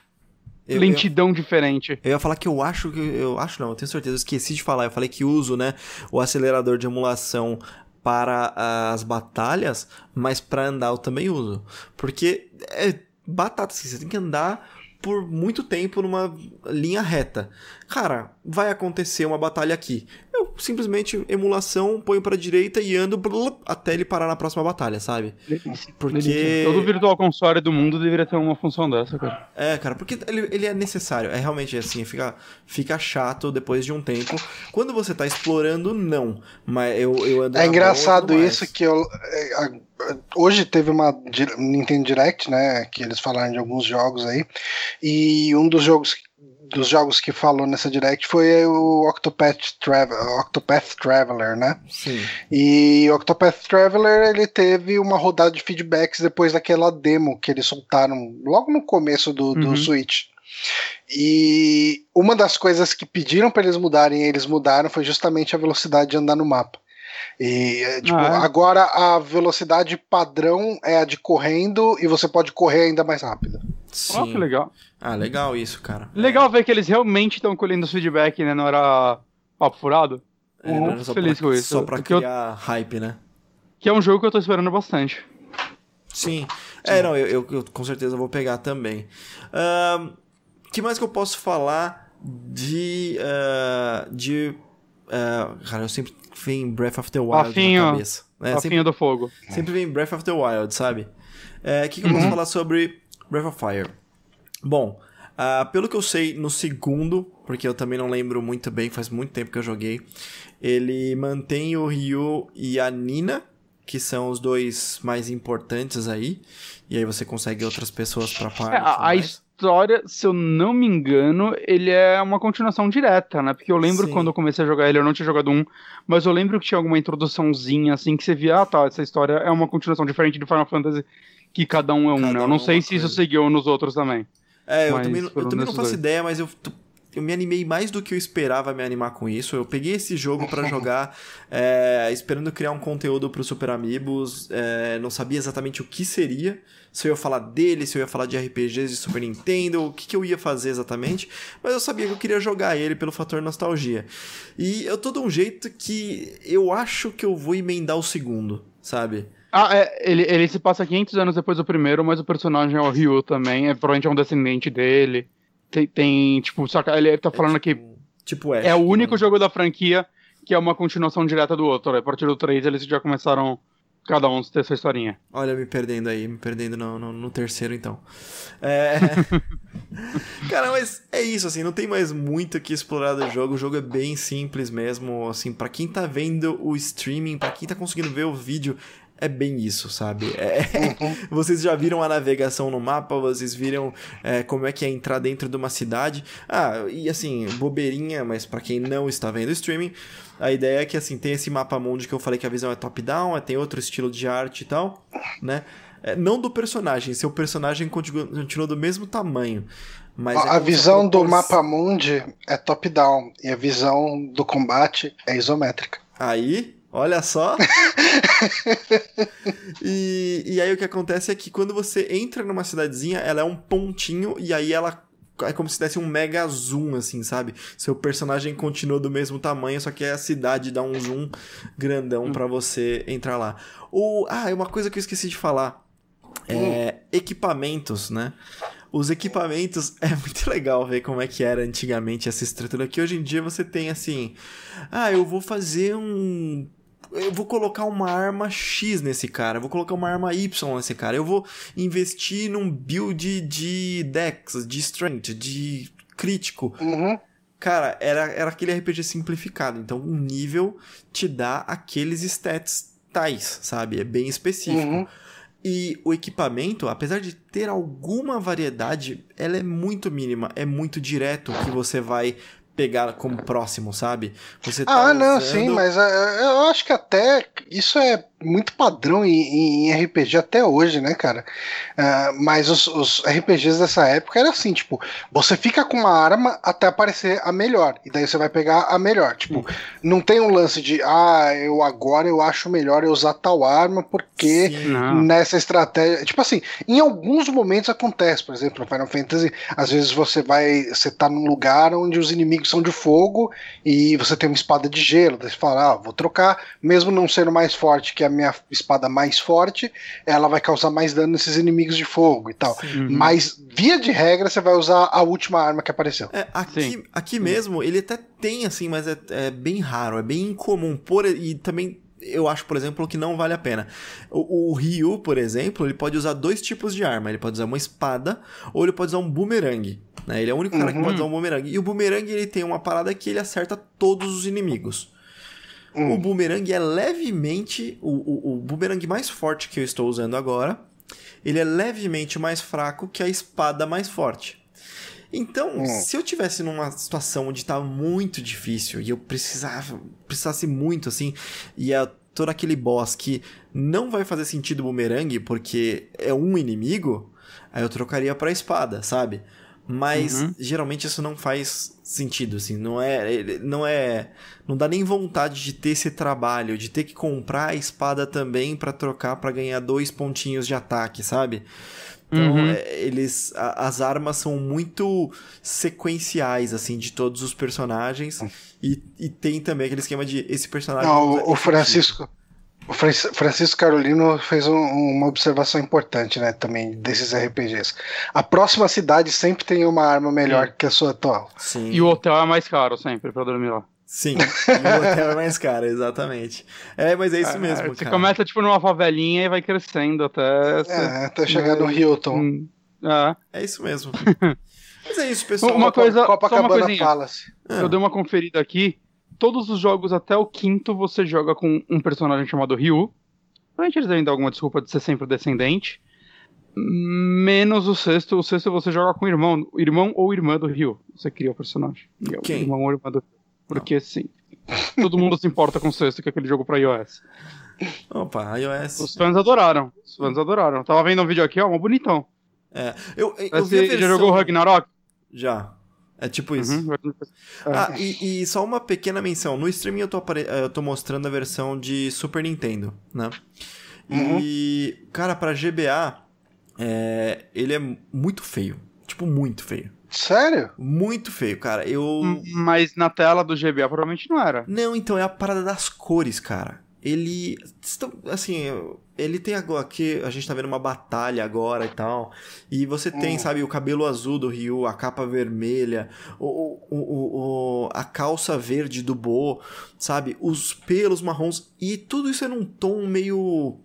eu, lentidão eu, diferente. Eu ia falar que eu acho que. Eu acho não, eu tenho certeza, eu esqueci de falar. Eu falei que uso, né, o acelerador de emulação para as batalhas, mas para andar eu também uso. Porque é batata, assim, você tem que andar por muito tempo numa linha reta. Cara, vai acontecer uma batalha aqui. Eu simplesmente emulação, ponho pra direita e ando até ele parar na próxima batalha, sabe? Porque. Todo virtual console do mundo deveria ter uma função dessa, cara. É, cara, porque ele, ele é necessário. É realmente assim, fica, fica chato depois de um tempo. Quando você tá explorando, não. Mas eu, eu ando É engraçado isso que eu. É, hoje teve uma Nintendo Direct, né? Que eles falaram de alguns jogos aí. E um dos jogos dos jogos que falou nessa direct foi o Octopath, Travel, Octopath Traveler, né? Sim. E o Octopath Traveler ele teve uma rodada de feedbacks depois daquela demo que eles soltaram logo no começo do, do uhum. Switch. E uma das coisas que pediram para eles mudarem, eles mudaram, foi justamente a velocidade de andar no mapa. E é, tipo, ah, é? agora a velocidade padrão é a de correndo e você pode correr ainda mais rápido. Sim. Oh, que legal. Ah, legal isso, cara. Legal ver que eles realmente estão colhendo feedback, né? Não era papo furado. É, uhum, feliz pra, com isso. Só pra criar eu... hype, né? Que é um jogo que eu tô esperando bastante. Sim. Sim. É, não, eu, eu, eu, com certeza vou pegar também. O uh, que mais que eu posso falar de. Uh, de. Uh, cara, eu sempre vem Breath of the Wild na cabeça. Né? Afinho sempre, do fogo. Sempre vem Breath of the Wild, sabe? O é, que, que eu posso uhum. falar sobre Breath of Fire? Bom, uh, pelo que eu sei, no segundo, porque eu também não lembro muito bem, faz muito tempo que eu joguei, ele mantém o Ryu e a Nina, que são os dois mais importantes aí. E aí você consegue outras pessoas pra parte. É, a, a história, se eu não me engano, ele é uma continuação direta, né? Porque eu lembro Sim. quando eu comecei a jogar ele, eu não tinha jogado um, mas eu lembro que tinha alguma introduçãozinha assim que você via, ah tá, essa história é uma continuação diferente do Final Fantasy, que cada um é um, cada né? Eu não sei se coisa. isso seguiu nos outros também. É, eu também, eu também não faço dois. ideia, mas eu eu me animei mais do que eu esperava me animar com isso. Eu peguei esse jogo para (laughs) jogar é, esperando criar um conteúdo pro Super Amigos. É, não sabia exatamente o que seria. Se eu ia falar dele, se eu ia falar de RPGs de Super Nintendo, o que, que eu ia fazer exatamente. Mas eu sabia que eu queria jogar ele pelo fator nostalgia. E eu tô de um jeito que eu acho que eu vou emendar o segundo, sabe? Ah, é, ele, ele se passa 500 anos depois do primeiro, mas o personagem é o Ryu também, é, provavelmente é um descendente dele. Tem, tem tipo, só que ele tá é falando é tipo, que tipo Ash, é o único né? jogo da franquia que é uma continuação direta do outro. A partir do 3 eles já começaram cada um ter sua historinha. Olha, me perdendo aí, me perdendo no, no, no terceiro então. É... (laughs) (laughs) Cara, mas é isso, assim, não tem mais muito que explorar do jogo. O jogo é bem simples mesmo, assim, para quem tá vendo o streaming, para quem tá conseguindo ver o vídeo, é bem isso, sabe? É... Uhum. (laughs) vocês já viram a navegação no mapa, vocês viram é, como é que é entrar dentro de uma cidade. Ah, e assim, bobeirinha, mas para quem não está vendo o streaming, a ideia é que assim, tem esse mapa mundo que eu falei que a visão é top-down, é, tem outro estilo de arte e tal, né? É, não do personagem, seu personagem continua, continua do mesmo tamanho. Mas é a visão do mapa mundi é top-down e a visão do combate é isométrica. Aí, Olha só. (laughs) e, e aí o que acontece é que quando você entra numa cidadezinha, ela é um pontinho e aí ela é como se desse um mega zoom, assim, sabe? Seu personagem continua do mesmo tamanho, só que a cidade dá um zoom grandão hum. para você entrar lá. O, ah, é uma coisa que eu esqueci de falar. É, hum. equipamentos, né? Os equipamentos (laughs) é muito legal ver como é que era antigamente essa estrutura que hoje em dia você tem assim, ah, eu vou fazer um eu vou colocar uma arma X nesse cara, eu vou colocar uma arma Y nesse cara, eu vou investir num build de Dex, de Strength, de crítico. Uhum. Cara, era, era aquele RPG simplificado, então um nível te dá aqueles stats tais, sabe? É bem específico. Uhum. E o equipamento, apesar de ter alguma variedade, ela é muito mínima, é muito direto que você vai pegar como próximo, sabe? Você tá ah, não, sim, mas uh, eu acho que até isso é muito padrão em, em, RPG até hoje, né, cara? Uh, mas os, os, RPGs dessa época era assim, tipo, você fica com uma arma até aparecer a melhor, e daí você vai pegar a melhor. Tipo, hum. não tem um lance de, ah, eu agora eu acho melhor eu usar tal arma porque Sim, nessa estratégia. Tipo assim, em alguns momentos acontece, por exemplo, no Final Fantasy, às vezes você vai, você tá num lugar onde os inimigos são de fogo e você tem uma espada de gelo, daí você fala, ah, vou trocar, mesmo não sendo mais forte que a minha espada mais forte, ela vai causar mais dano nesses inimigos de fogo e tal. Uhum. Mas, via de regra, você vai usar a última arma que apareceu. É, aqui, aqui mesmo, ele até tem, assim, mas é, é bem raro, é bem incomum. Por, e também eu acho, por exemplo, que não vale a pena. O, o, Ryu, por exemplo, ele pode usar dois tipos de arma. Ele pode usar uma espada ou ele pode usar um boomerang. Né? Ele é o único cara que pode uhum. usar um boomerang. E o boomerang ele tem uma parada que ele acerta todos os inimigos. Hum. O boomerang é levemente. O, o, o boomerang mais forte que eu estou usando agora. Ele é levemente mais fraco que a espada mais forte. Então, hum. se eu tivesse numa situação onde estava muito difícil e eu precisava, precisasse muito assim, e a todo aquele boss que não vai fazer sentido o boomerang porque é um inimigo, aí eu trocaria para espada, sabe? Mas uhum. geralmente isso não faz sentido, assim, não é, não é, não dá nem vontade de ter esse trabalho, de ter que comprar a espada também para trocar para ganhar dois pontinhos de ataque, sabe? Então, uhum. é, eles a, as armas são muito sequenciais assim de todos os personagens e, e tem também aquele esquema de esse personagem Não, o, o Francisco o Francisco Carolino fez um, uma observação importante, né, também desses RPGs. A próxima cidade sempre tem uma arma melhor Sim. que a sua atual. Sim. E o hotel é mais caro sempre para dormir lá. Sim, e o hotel é mais caro, exatamente. É, mas é isso é, mesmo, Você cara. começa, tipo, numa favelinha e vai crescendo até... É, até chegar no Hilton. Hum, é. é isso mesmo. (laughs) mas é isso, pessoal. Uma coisa, Copa, só uma coisinha. Palace. Eu dei uma conferida aqui todos os jogos até o quinto você joga com um personagem chamado Ryu. Provavelmente eles devem dar alguma desculpa de ser sempre o descendente. Menos o sexto. O sexto você joga com o irmão, irmão ou irmã do Ryu. Você cria o personagem. É Quem? Irmão ou irmã do Porque Não. sim. Todo mundo se importa com o sexto, que é aquele jogo pra iOS. Opa, iOS. Os fãs adoraram. Os fãs adoraram. Tava vendo um vídeo aqui, ó, um bonitão. É. Eu, eu, eu vi versão... já jogou Ragnarok? Já. É tipo isso. Uhum. Ah, e, e, só uma pequena menção. No streaming eu tô, apare... eu tô mostrando a versão de Super Nintendo, né? Uhum. E, cara, pra GBA, é... ele é muito feio. Tipo, muito feio. Sério? Muito feio, cara. Eu. Mas na tela do GBA provavelmente não era. Não, então é a parada das cores, cara ele assim ele tem agora aqui a gente tá vendo uma batalha agora e tal e você tem hum. sabe o cabelo azul do Ryu a capa vermelha o, o, o, a calça verde do Bo sabe os pelos marrons e tudo isso é num tom meio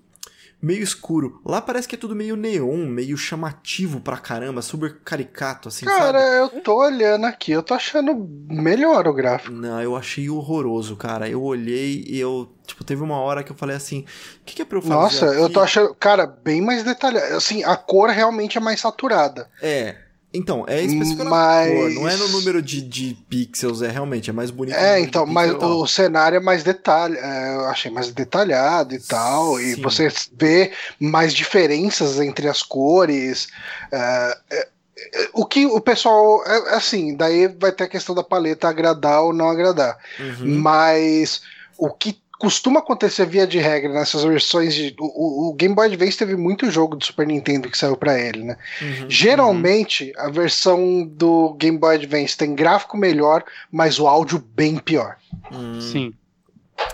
meio escuro. Lá parece que é tudo meio neon, meio chamativo pra caramba, super caricato, assim, Cara, sabe? eu tô olhando aqui, eu tô achando melhor o gráfico. Não, eu achei horroroso, cara. Eu olhei e eu, tipo, teve uma hora que eu falei assim, o que, que é pra eu fazer Nossa, aqui? eu tô achando, cara, bem mais detalhado. Assim, a cor realmente é mais saturada. É, então, é especificamente mas... cor, não é no número de, de pixels, é realmente, é mais bonito. É, então, mas o cenário é mais detalhe, é, eu achei mais detalhado e tal, Sim. e você vê mais diferenças entre as cores. É, é, é o que o pessoal, é, assim, daí vai ter a questão da paleta agradar ou não agradar. Uhum. Mas o que costuma acontecer via de regra nessas versões de. O, o, Game Boy Advance teve muito jogo do Super Nintendo que saiu para ele, né? Uhum, Geralmente, uhum. a versão do Game Boy Advance tem gráfico melhor, mas o áudio bem pior. Hum. Sim.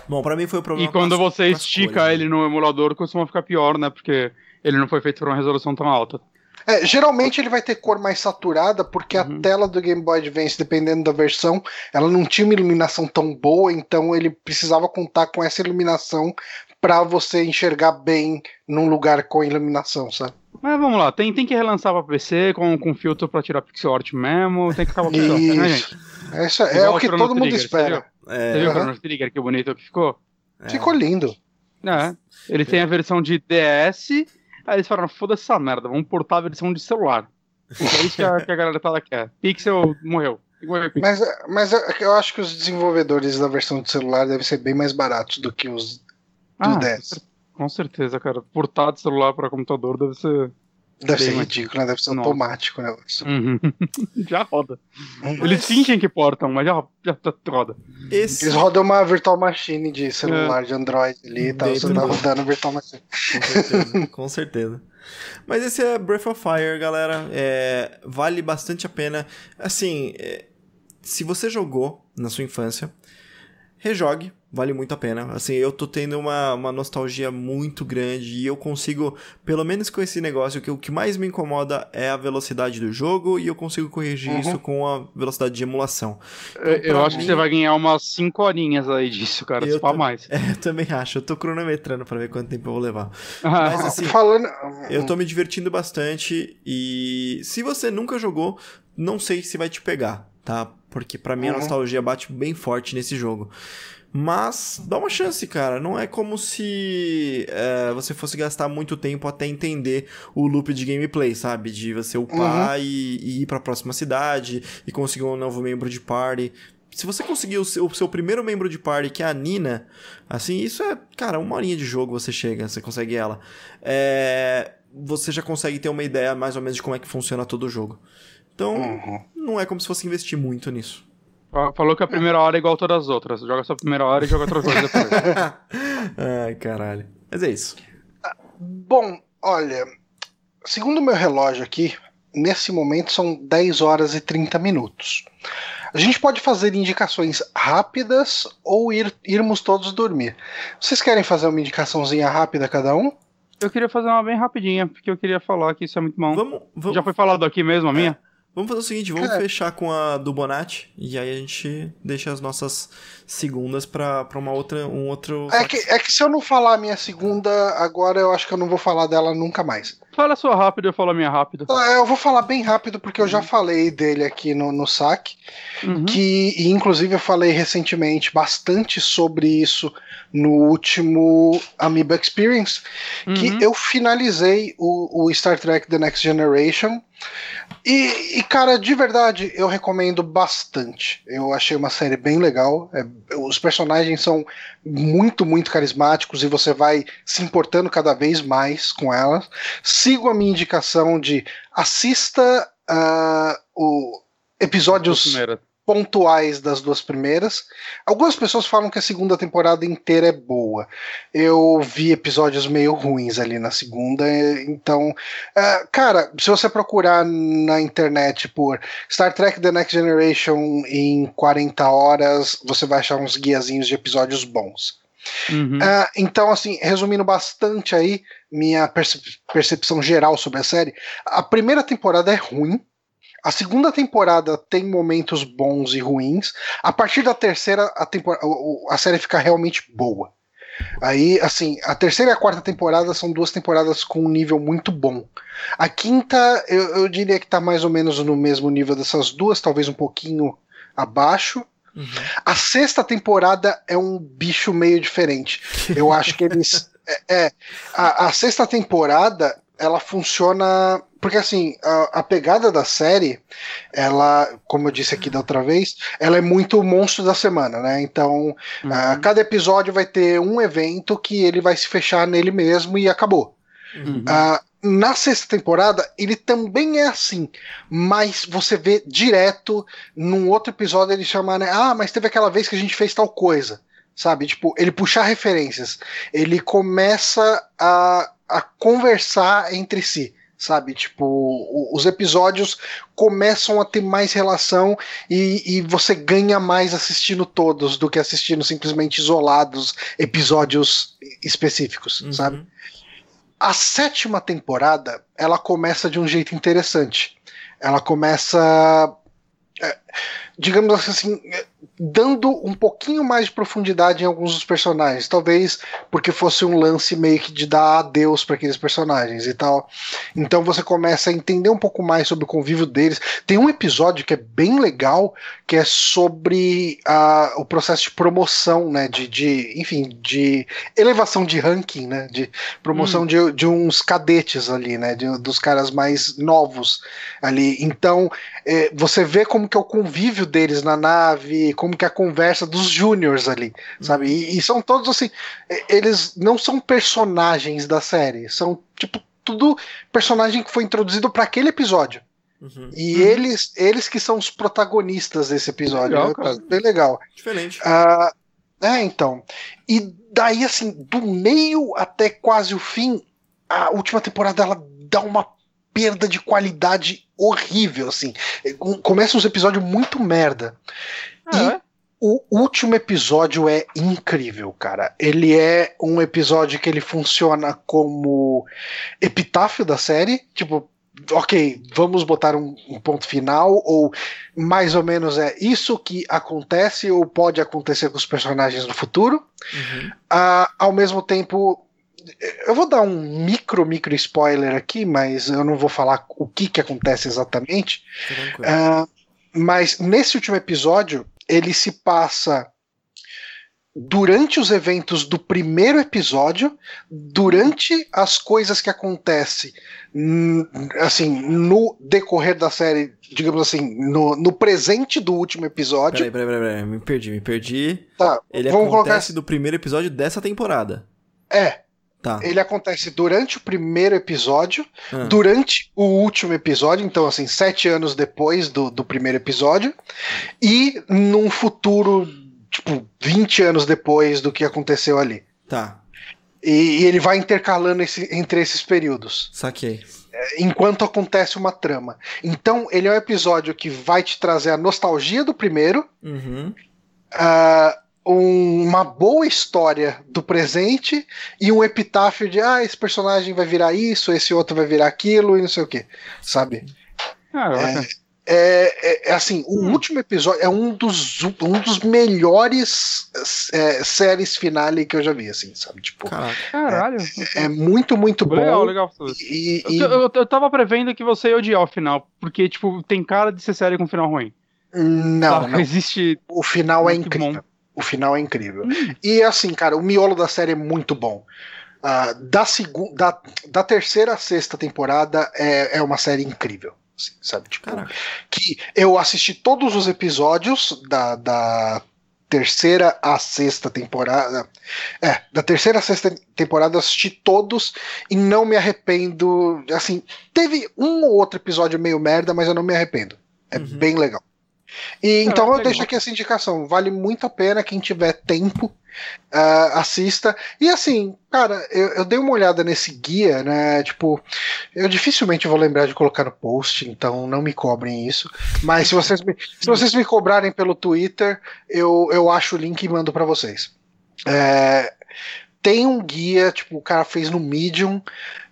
Bom, para mim foi o problema. E quando você estica cores, ele né? no emulador, costuma ficar pior, né? Porque ele não foi feito para uma resolução tão alta. É, geralmente ele vai ter cor mais saturada, porque uhum. a tela do Game Boy Advance, dependendo da versão, ela não tinha uma iluminação tão boa, então ele precisava contar com essa iluminação para você enxergar bem num lugar com iluminação, sabe? Mas vamos lá, tem, tem que relançar pra PC com, com filtro pra tirar pixel art mesmo, tem que ficar pra PC, né, gente? Essa é o que todo mundo espera. Você viu, é... você viu o Chrono Trigger, que bonito que ficou? É. Ficou lindo. É, ele tem a versão de DS Aí eles falaram, foda-se essa merda, vamos portar a versão de celular. É isso que a, que a galera tá quer. Pixel morreu. Mas, mas eu acho que os desenvolvedores da versão de celular devem ser bem mais baratos do que os do ah, 10. Com certeza, cara. Portar de celular para computador deve ser Deve ser ridículo, né? Deve ser Nossa. automático o negócio. Uhum. (laughs) já roda. Mas... Eles fingem que portam, mas já, já roda. Esse... Eles rodam uma Virtual Machine de celular, é. de Android ali e tal. Você tá rodando Virtual Machine. Com certeza, com certeza. Mas esse é Breath of Fire, galera. É, vale bastante a pena. Assim, é, se você jogou na sua infância, rejogue vale muito a pena. Assim, eu tô tendo uma, uma nostalgia muito grande e eu consigo, pelo menos com esse negócio, que o que mais me incomoda é a velocidade do jogo e eu consigo corrigir uhum. isso com a velocidade de emulação. Então, eu acho mim... que você vai ganhar umas 5 horinhas aí disso, cara, eu se mais. (laughs) É, eu também acho. Eu tô cronometrando para ver quanto tempo eu vou levar. Ah, Mas assim, falando... eu tô me divertindo bastante e se você nunca jogou, não sei se vai te pegar, tá? Porque para mim uhum. a nostalgia bate bem forte nesse jogo. Mas dá uma chance, cara. Não é como se é, você fosse gastar muito tempo até entender o loop de gameplay, sabe? De você upar uhum. e, e, ir pra próxima cidade e conseguir um novo membro de party. Se você conseguir o seu, o seu, primeiro membro de party, que é a Nina, assim, isso é, cara, uma horinha de jogo você chega, você consegue ela. É, você já consegue ter uma ideia mais ou menos de como é que funciona todo o jogo. Então, uhum. Não é como se fosse investir muito nisso. Falou que a primeira hora é igual a todas as outras. Joga só a primeira hora e joga outra coisa depois. (laughs) Ai, caralho. Mas é isso. Bom, olha, segundo o meu relógio aqui, nesse momento são 10 horas e 30 minutos. A gente pode fazer indicações rápidas ou ir, irmos todos dormir. Vocês querem fazer uma indicaçãozinha rápida cada um? Eu queria fazer uma bem rapidinha, porque eu queria falar que isso é muito bom. Vamos, vamos... Já foi falado aqui mesmo a minha? É. Vamos fazer o seguinte, vamos é. fechar com a do Bonatti e aí a gente deixa as nossas segundas para uma outra um outro é que, é que se eu não falar a minha segunda agora eu acho que eu não vou falar dela nunca mais. Fala sua rápida, eu falo a minha rápida. É, eu vou falar bem rápido porque eu já uhum. falei dele aqui no, no saque, uhum. que e inclusive eu falei recentemente bastante sobre isso no último Amoeba Experience, uhum. que eu finalizei o, o Star Trek The Next Generation e, e, cara, de verdade, eu recomendo bastante. Eu achei uma série bem legal. É, os personagens são muito, muito carismáticos e você vai se importando cada vez mais com elas. Sigo a minha indicação de assista uh, o episódios pontuais das duas primeiras. Algumas pessoas falam que a segunda temporada inteira é boa. Eu vi episódios meio ruins ali na segunda, então, uh, cara, se você procurar na internet por Star Trek The Next Generation em 40 horas, você vai achar uns guiazinhos de episódios bons. Uhum. Uh, então, assim, resumindo bastante aí minha percep percepção geral sobre a série, a primeira temporada é ruim, a segunda temporada tem momentos bons e ruins. A partir da terceira, a, temporada, a série fica realmente boa. Aí, assim, a terceira e a quarta temporada são duas temporadas com um nível muito bom. A quinta, eu, eu diria que tá mais ou menos no mesmo nível dessas duas, talvez um pouquinho abaixo. Uhum. A sexta temporada é um bicho meio diferente. Eu acho que eles. (laughs) é, é a, a sexta temporada ela funciona porque assim, a, a, pegada da série, ela, como eu disse aqui da outra vez, ela é muito monstro da semana, né? Então, uhum. uh, cada episódio vai ter um evento que ele vai se fechar nele mesmo e acabou. Uhum. Uh, na sexta temporada, ele também é assim, mas você vê direto num outro episódio ele chamar, né? Ah, mas teve aquela vez que a gente fez tal coisa, sabe? Tipo, ele puxar referências, ele começa a, a conversar entre si sabe? Tipo, os episódios começam a ter mais relação e, e, você ganha mais assistindo todos do que assistindo simplesmente isolados episódios específicos, uhum. sabe? A sétima temporada ela começa de um jeito interessante. Ela começa. Digamos assim, dando um pouquinho mais de profundidade em alguns dos personagens. Talvez porque fosse um lance meio que de dar adeus para aqueles personagens e tal. Então você começa a entender um pouco mais sobre o convívio deles. Tem um episódio que é bem legal, que é sobre a, o processo de promoção, né? De, de, enfim, de elevação de ranking, né? De promoção hum. de, de uns cadetes ali, né? De, dos caras mais novos ali. Então é, você vê como que é o convívio deles na nave, como que é a conversa dos júniors ali, sabe? E, e, são todos assim, eles não são personagens da série, são tipo tudo personagem que foi introduzido para aquele episódio. Uhum. E uhum. eles eles que são os protagonistas desse episódio. Legal, cara. Bem legal. Diferente. Uh, é, então. E daí, assim, do meio até quase o fim, a última temporada ela dá uma perda de qualidade horrível, assim. Começa uns episódios muito merda. Ah, e é? o último episódio é incrível, cara. Ele é um episódio que ele funciona como epitáfio da série, tipo, ok, vamos botar um, um, ponto final, ou mais ou menos é isso que acontece ou pode acontecer com os personagens no futuro. Uhum. Uh, ao mesmo tempo, eu vou dar um micro, micro spoiler aqui, mas eu não vou falar o que, que acontece exatamente. Uh, mas nesse último episódio, ele se passa durante os eventos do primeiro episódio, durante as coisas que acontecem, assim, no decorrer da série, digamos assim, no, no presente do último episódio. Peraí, peraí, peraí, me perdi, me perdi. Tá, Ele acontece colocar... do primeiro episódio dessa temporada. É. Tá. Ele acontece durante o primeiro episódio, ah. durante o último episódio, então, assim, sete anos depois do, do primeiro episódio, e num futuro, tipo, 20 anos depois do que aconteceu ali. Tá. E, e ele vai intercalando esse, entre esses períodos. Saquei. É, enquanto acontece uma trama. Então, ele é um episódio que vai te trazer a nostalgia do primeiro. Uhum. Uh, um, uma boa história do presente e um epitáfio de ah, esse personagem vai virar isso, esse outro vai virar aquilo e não sei o que, sabe? Ah, é, é, é, assim, o hum. último episódio é um dos, um dos melhores é, séries finale que eu já vi, assim, sabe? Tipo, Caralho. É, é, muito, muito bom. Legal, legal. E, e... Eu, eu, eu, tava prevendo que você ia odiar o final, porque, tipo, tem cara de ser série com final ruim. Não, não. Existe. O final é incrível. Bom. O final é incrível. Hum. E assim, cara, o miolo da série é muito bom. Uh, da, da, da terceira a sexta temporada é, é uma série incrível. Assim, sabe? Tipo, que eu assisti todos os episódios da, da terceira a sexta temporada. É, da terceira a sexta temporada eu assisti todos e não me arrependo. Assim, teve um ou outro episódio meio merda, mas eu não me arrependo. É uhum. bem legal. E, então eu deixo aqui essa indicação. Vale muito a pena quem tiver tempo uh, assista. E assim, cara, eu, eu, dei uma olhada nesse guia, né? Tipo, eu dificilmente vou lembrar de colocar no post, então não me cobrem isso. Mas se vocês me, se vocês me cobrarem pelo Twitter, eu, eu acho o link e mando para vocês. É, tem um guia, tipo, o cara fez no Medium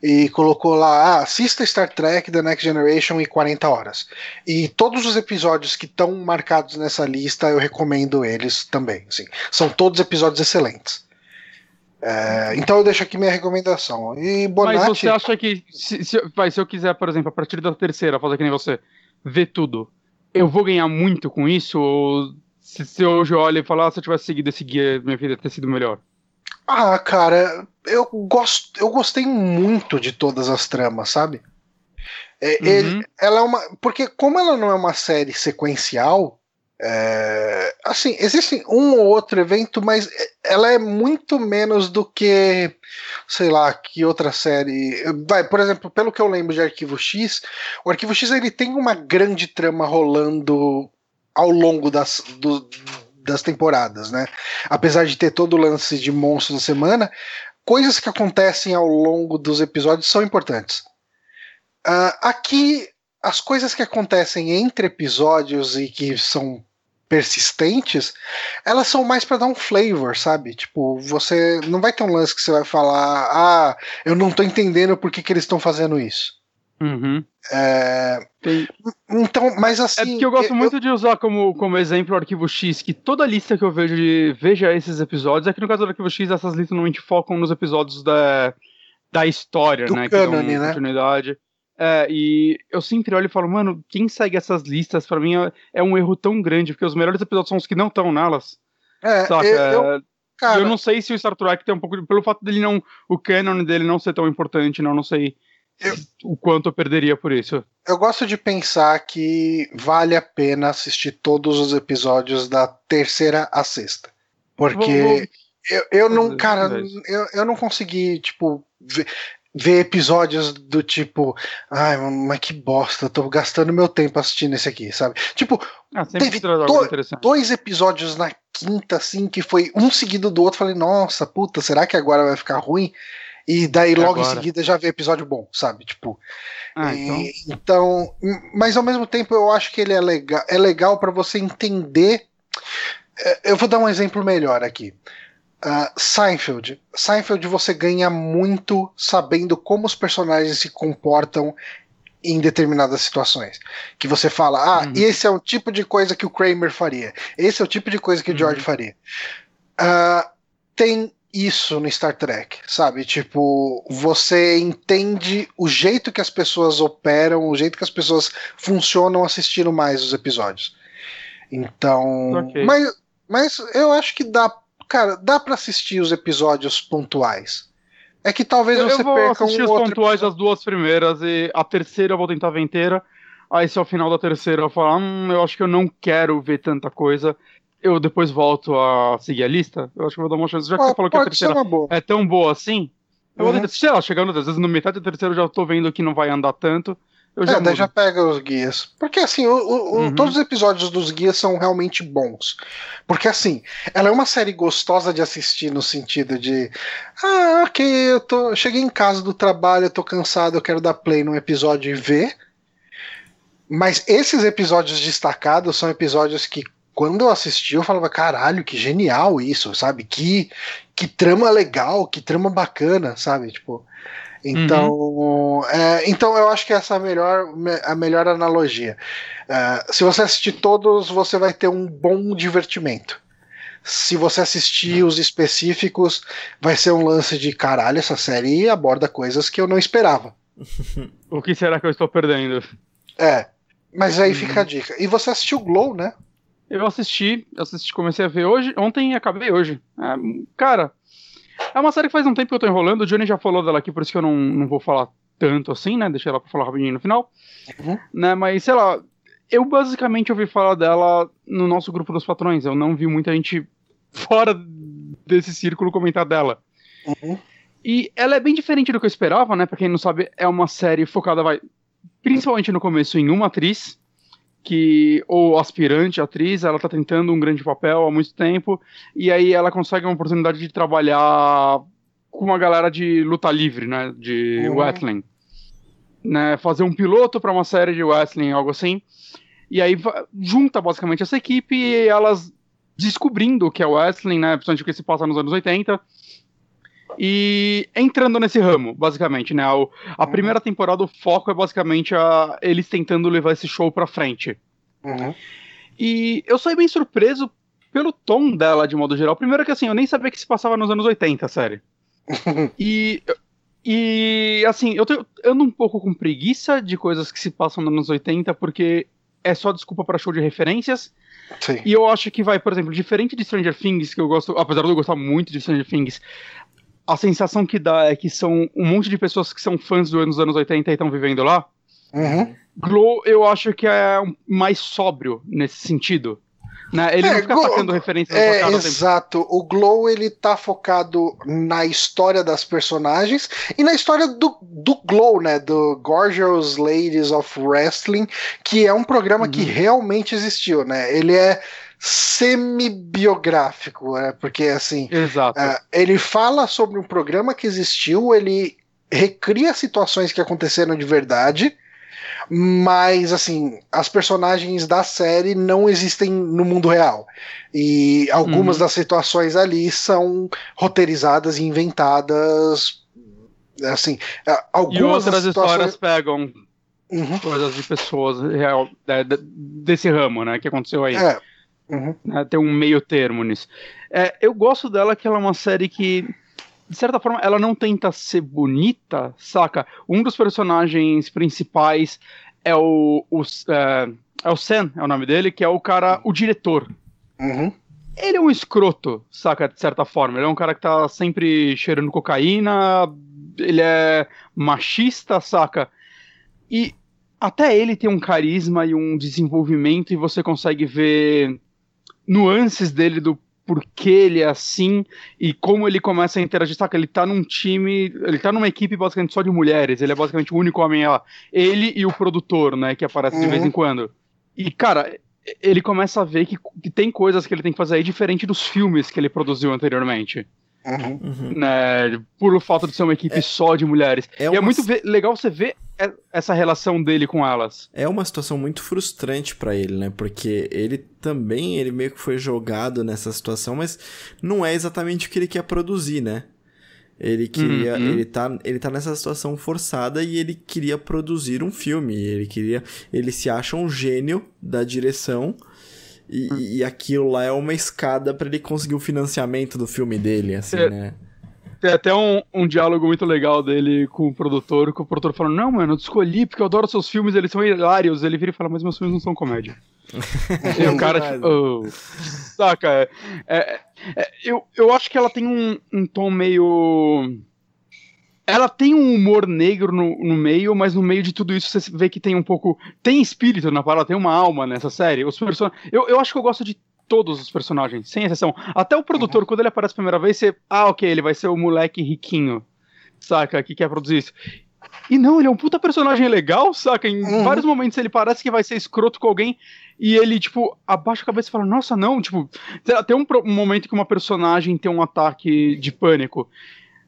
e colocou lá, ah, assista Star Trek The Next Generation em 40 horas. E todos os episódios que estão marcados nessa lista, eu recomendo eles também. Assim. São todos episódios excelentes. É, então eu deixo aqui minha recomendação. E Bonatti, Mas você acha que, se, se, vai, se eu quiser, por exemplo, a partir da terceira, fazer que nem você, ver tudo, eu vou ganhar muito com isso? Ou se, se hoje eu olho e falar, ah, se eu tivesse seguido esse guia, minha vida ter sido melhor? Ah, cara, eu gosto, eu gostei muito de todas as tramas, sabe? É, uhum. ele, ela é uma, porque como ela não é uma série sequencial, é, assim, existe um ou outro evento, mas ela é muito menos do que, sei lá, que outra série. Vai, por exemplo, pelo que eu lembro de Arquivo X, o Arquivo X ele tem uma grande trama rolando ao longo das, do, das temporadas, né? Apesar de ter todo o lance de monstros da semana, coisas que acontecem ao longo dos episódios são importantes. Uh, aqui, as coisas que acontecem entre episódios e que são persistentes, elas são mais para dar um flavor, sabe? Tipo, você não vai ter um lance que você vai falar, ah, eu não tô entendendo por que, que eles estão fazendo isso. Uhum. É... Então, mas assim. É porque eu gosto eu... muito de usar como, como exemplo o arquivo X, que toda lista que eu vejo de veja esses episódios, é que no caso do arquivo X, essas listas normalmente focam nos episódios da, da história, do né? Cânone, que né? continuidade. É, e eu sempre olho e falo, mano, quem segue essas listas, para mim, é, é, um erro tão grande, porque os melhores episódios são os que não estão nelas. É, saca? Eu, eu, cara... eu não sei se o Star Trek tem um pouco. Pelo fato dele não. O canon dele não ser tão importante, não, não sei eu, o quanto eu perderia por isso. Eu gosto de pensar que vale a pena assistir todos os episódios da terceira a sexta. Porque vou, vou... Eu, eu não, cara, eu, eu não consegui, tipo, ver, ver episódios do tipo, ai, mas que bosta, tô gastando meu tempo assistindo esse aqui, sabe? Tipo, ah, teve do, dois episódios na quinta, assim, que foi um seguido do outro, falei, nossa, puta, será que agora vai ficar ruim? E daí logo Agora. em seguida já vê episódio bom, sabe? Tipo. Ah, e, então... então. Mas ao mesmo tempo eu acho que ele é legal. É legal para você entender. É, eu vou dar um exemplo melhor aqui. Uh, Seinfeld. Seinfeld você ganha muito sabendo como os personagens se comportam em determinadas situações. Que você fala, ah, uhum. esse é o tipo de coisa que o Kramer faria. Esse é o tipo de coisa que o George uhum. faria. Uh, tem isso no Star Trek, sabe? Tipo, você entende o jeito que as pessoas operam, o jeito que as pessoas funcionam assistindo mais os episódios. Então, okay. mas, mas eu acho que dá, cara, dá para assistir os episódios pontuais. É que talvez eu, você eu vou perca assistir um os pontuais das duas primeiras e a terceira eu vou tentar ver inteira. Aí se ao final da terceira eu falar, hum, eu acho que eu não quero ver tanta coisa, eu depois volto a seguir a lista, eu acho que vou dar uma chance. Já que você falou que a terceira é tão boa assim, Eu uhum. vou, sei lá, chegando às vezes no metade do terceiro eu já tô vendo que não vai andar tanto. Eu já é, daí já pega os guias. Porque assim, o, o, uhum. todos os episódios dos guias são realmente bons. Porque assim, ela é uma série gostosa de assistir no sentido de. Ah, ok, eu tô. Cheguei em casa do trabalho, eu tô cansado, eu quero dar play num episódio e ver. Mas esses episódios destacados são episódios que, quando eu assisti, eu falava, caralho, que genial isso, sabe? Que, que trama legal, que trama bacana, sabe? Tipo. Então, uhum. é, então eu acho que essa é a melhor, a melhor analogia. Uh, se você assistir todos, você vai ter um bom divertimento. Se você assistir os específicos, vai ser um lance de caralho, essa série aborda coisas que eu não esperava. (laughs) o que será que eu estou perdendo? É, mas aí uhum. fica a dica. E você assistiu Glow, né? Eu assisti, assisti, comecei a ver hoje, ontem e acabei hoje. É, cara, é uma série que faz um tempo que eu tô enrolando, o Johnny já falou dela aqui, por isso que eu não, não vou falar tanto assim, né? Deixei ela pra falar rapidinho no final. Uhum. Né? Mas, sei lá, eu basicamente ouvi falar dela no nosso grupo dos patrões. Eu não vi muita gente fora desse círculo comentar dela. Uhum. E ela é bem diferente do que eu esperava, né? Pra quem não sabe, é uma série focada, vai, principalmente no começo, em uma atriz que ou aspirante atriz, ela tá tentando um grande papel há muito tempo e aí ela consegue uma oportunidade de trabalhar com uma galera de luta livre, né, de uhum. wrestling, né, fazer um piloto para uma série de wrestling, algo assim. E aí junta basicamente essa equipe e elas descobrindo o que é wrestling, né, principalmente o que se passa nos anos 80 e entrando nesse ramo, basicamente, né? O, a uhum. primeira temporada, o foco é basicamente a, eles tentando levar esse show pra frente. Uhum. E eu saí bem surpreso pelo tom dela, de modo geral. Primeiro que, assim, eu nem sabia que se passava nos anos 80, a série. e, e, assim, eu ando um pouco com preguiça de coisas que se passam nos anos 80, porque é só desculpa para show de referências. Sim. E eu acho que vai, por exemplo, diferente de Stranger Things, que eu gosto, apesar de eu gostar muito de Stranger Things, a sensação que dá é que são um monte de pessoas que são fãs dos anos 80 e estão vivendo lá. Uhum. Glow, eu acho que é mais sóbrio nesse sentido. Né? Ele é, não fica atacando referências é, Exato. O Glow ele tá focado na história das personagens e na história do, do Glow, né? Do Gorgeous Ladies of Wrestling, que é um programa uhum. que realmente existiu, né? Ele é semi-biográfico, né? porque assim, uh, ele fala sobre um programa que existiu, ele recria situações que aconteceram de verdade, mas assim, as personagens da série não existem no mundo real. E algumas uhum. das situações ali são roteirizadas e inventadas. Assim, algumas e outras situações... histórias pegam uhum. coisas de pessoas real, desse ramo, né, que aconteceu aí. É. Uhum. Né, tem um meio termo nisso. É, eu gosto dela que ela é uma série que, de certa forma, ela não tenta ser bonita, saca? Um dos personagens principais é o, o é, é, o Sam, é o nome dele, que é o cara, o diretor. Uhum. Ele é um escroto, saca? De certa forma. Ele é um cara que tá sempre cheirando cocaína, ele é machista, saca? E até ele tem um carisma e um desenvolvimento, e você consegue ver nuances dele do porquê ele é assim e como ele começa a interagir. Saca, ele tá num time, ele tá numa equipe basicamente só de mulheres, ele é basicamente o único homem lá. Ele e o produtor, né, que aparece uhum. de vez em uhum. quando. E, cara, ele começa a ver que, que tem coisas que ele tem que fazer aí diferente dos filmes que ele produziu anteriormente. Uhum. Né, por fato de ser uma equipe é, só de mulheres. É e é muito legal você ver essa relação dele com elas. É uma situação muito frustrante para ele, né? Porque ele também, ele meio que foi jogado nessa situação, mas não é exatamente o que ele quer produzir, né? Ele queria, uhum. ele tá, ele tá nessa situação forçada e ele queria produzir um filme, ele queria, ele se acha um gênio da direção e, hum. e aquilo lá é uma escada para ele conseguir o financiamento do filme dele, assim, é, né? Tem até um, um diálogo muito legal dele com o produtor, com o produtor falando, não, mano, eu te escolhi porque eu adoro seus filmes, eles são hilários. Ele vira e fala, mas meus filmes não são comédia. (laughs) e o cara, tipo, oh, saca, é, é, é, eu, eu acho que ela tem um, um tom meio ela tem um humor negro no, no, meio, mas no meio de tudo isso você vê que tem um pouco. Tem espírito na parada, tem uma alma nessa série. Os person... eu, eu acho que eu gosto de todos os personagens, sem exceção. Até o produtor, uhum. quando ele aparece a primeira vez, você. Ah, ok, ele vai ser o moleque riquinho. saca, que quer produzir isso. E não, ele é um puta personagem legal, saca? Em uhum. vários momentos ele parece que vai ser escroto com alguém e ele, tipo, abaixa a cabeça e fala: Nossa, não, tipo, tem um, um momento que uma personagem tem um ataque de pânico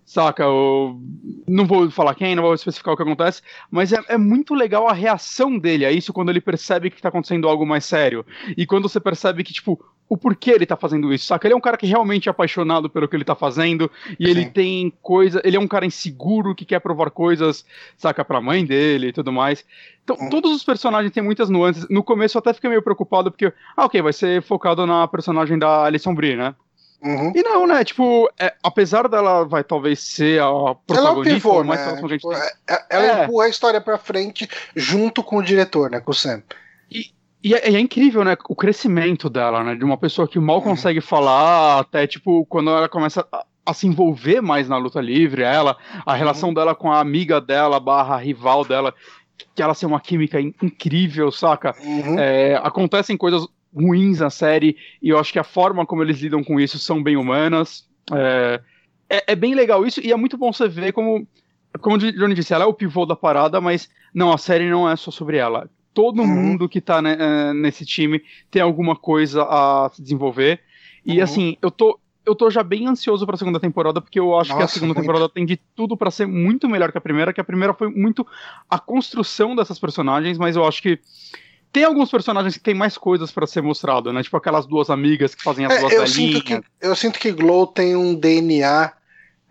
saca? Eu não vou falar quem, não vou especificar o que acontece, mas é, é, muito legal a reação dele a isso quando ele percebe que tá acontecendo algo mais sério. E quando você percebe que, tipo, o porquê ele tá fazendo isso, saca? Ele é um cara que realmente é apaixonado pelo que ele tá fazendo, e Sim. ele tem coisa. Ele é um cara inseguro que quer provar coisas, saca, pra mãe dele e tudo mais. Então, hum. todos os personagens têm muitas nuances. No começo eu até fiquei meio preocupado, porque, ah, ok, vai ser focado na personagem da Alison Brie, né? Uhum. E não, né? Tipo, é, apesar dela vai talvez ser a protagonista, ela é o pivô, né? Tipo, é, é, ela é. empurra a história pra frente junto com o diretor, né? Com o Sam. E, e é, é, incrível, né? O crescimento dela, né? De uma pessoa que mal uhum. consegue falar, até tipo, quando ela começa a, a, se envolver mais na luta livre, ela, a relação uhum. dela com a amiga dela, barra rival dela, que ela tem uma química incrível, saca? Uhum. É, acontecem coisas ruins na série, e eu acho que a forma como eles lidam com isso são bem humanas. É, é, é bem legal isso, e é muito bom você ver como, como o Johnny disse, ela é o pivô da parada, mas não, a série não é só sobre ela. Todo uhum. mundo que tá né, é, nesse time tem alguma coisa a se desenvolver. E uhum. assim, eu tô, eu tô já bem ansioso pra segunda temporada, porque eu acho Nossa, que a segunda muito. temporada tem de tudo para ser muito melhor que a primeira, que a primeira foi muito a construção dessas personagens, mas eu acho que tem alguns personagens que tem mais coisas para ser mostrado, né? Tipo aquelas duas amigas que fazem as é, duas eu Sinto que, eu sinto que Glow tem um DNA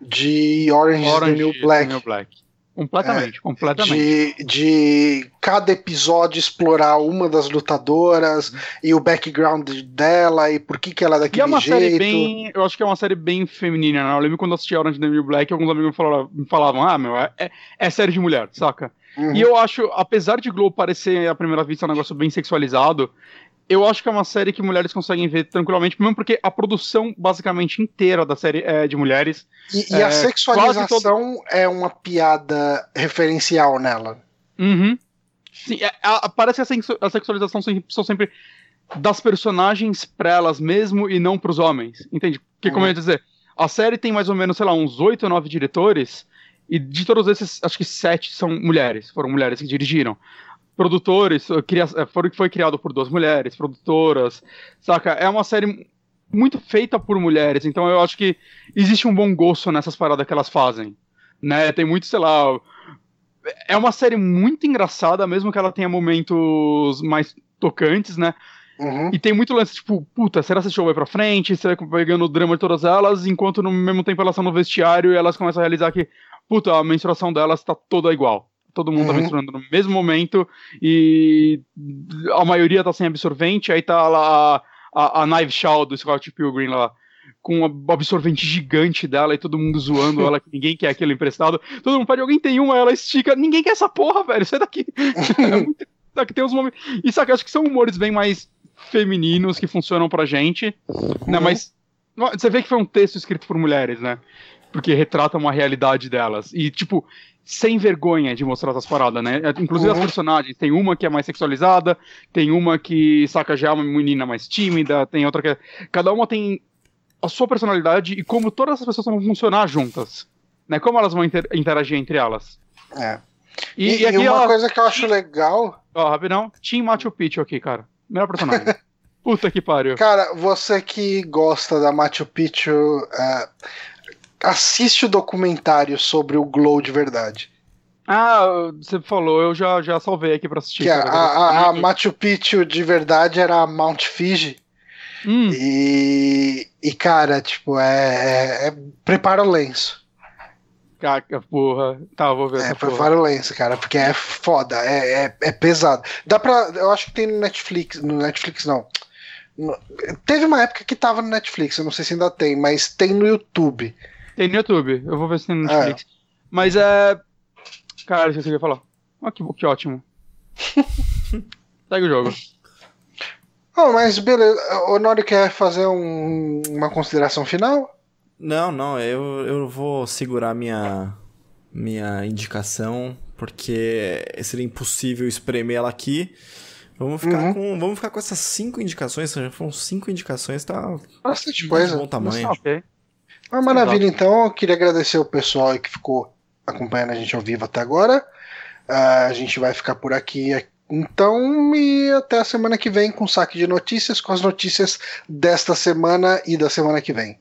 de Orange, Orange New Black. New Black. Completamente, é, completamente. De, de cada episódio explorar uma das lutadoras uhum. e o background dela e por que, que ela é daquele jeito. E é uma jeito. série bem. Eu acho que é uma série bem feminina, né? Eu lembro quando eu assisti Orange the New Black, alguns amigos me falavam, me falavam ah, meu, é, é, é série de mulher, saca? Uhum. E eu acho, apesar de Glow parecer à primeira vista um negócio bem sexualizado, eu acho que é uma série que mulheres conseguem ver tranquilamente, mesmo porque a produção basicamente inteira da série é de mulheres. E, e é, a sexualização é uma piada referencial nela. Uhum. Sim, é, a, parece que a, a sexualização são sempre das personagens pra elas mesmo e não pros homens. Entende? Porque, como uhum. eu ia dizer, a série tem mais ou menos, sei lá, uns oito ou nove diretores, e de todos esses, acho que sete são mulheres, foram mulheres que dirigiram. Produtores, cria, é, foi, foi criado por duas mulheres, produtoras, saca? É uma série muito feita por mulheres, então eu acho que existe um bom gosto nessas paradas que elas fazem, né? Tem muito, sei lá, é uma série muito engraçada, mesmo que ela tenha momentos mais tocantes, né? Uhum. E tem muito lance, tipo, puta, será que esse show vai pra frente? Você vai pegando o drama de todas elas, enquanto no mesmo tempo elas estão no vestiário e elas começam a realizar que, puta, a menstruação delas tá toda igual. Todo mundo tá uhum. tá menstruando no mesmo momento e a maioria tá sem absorvente, aí tá lá a, a, a Knife Shaw do Scott Pilgrim lá com um absorvente gigante dela e todo mundo zoando ela, que ninguém quer aquilo emprestado. Todo mundo pede, alguém tem uma, ela estica, ninguém quer essa porra, velho, sai daqui. (laughs) é muito, que tem uns momentos. E sabe, acho que são humores bem mais femininos que funcionam pra gente, né, uhum. né? Mas você vê que foi um texto escrito por mulheres, né? Porque retrata uma realidade delas. E, tipo, sem vergonha de mostrar essas paradas, né? É, inclusive uhum. as personagens. Tem uma que é mais sexualizada, tem uma que, saca, já é uma menina mais tímida, tem outra que é... Cada uma tem a sua personalidade e como todas as pessoas vão funcionar juntas. Né? Como elas vão inter interagir entre elas. É. E, e, e, e uma coisa que eu acho legal. Ó, rapidão. Team Machu Picchu aqui, cara. Melhor personagem. (laughs) Puta que pariu. Cara, você que gosta da Machu Picchu, uh, assiste o documentário sobre o Glow de verdade. Ah, você falou, eu já, já salvei aqui pra assistir. Que a, a, a, Machu Picchu de verdade era Mount Fiji. Hum. E, e, cara, tipo, é, é, é Prepara o lenço. Caca, porra. Tá, vou ver. É, prepara o lenço, cara, porque é foda, é, é, é, pesado. Dá pra. Eu acho que tem no Netflix. No Netflix não. teve uma época que tava no Netflix, eu não sei se ainda tem, mas tem no YouTube. Tem no YouTube, eu vou ver se tem no é. Netflix. É. Mas é. Cara, você ia falar. Ah, que, que ótimo. (laughs) Segue o jogo. Oh, mas beleza. O Nori quer fazer um, uma consideração final? Não, não, eu, eu vou segurar minha, minha indicação, porque seria impossível espremer ela aqui. Vamos ficar, uhum. com, vamos ficar com essas cinco indicações, já foram cinco indicações, tá bastante coisa. bom tamanho. Uma maravilha, então. Eu queria agradecer o pessoal que ficou acompanhando a gente ao vivo até agora. Uh, a gente vai ficar por aqui então, e até a semana que vem com saque de notícias, com as notícias desta semana e da semana que vem.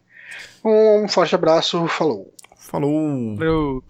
Um forte abraço, falou. Falou. falou.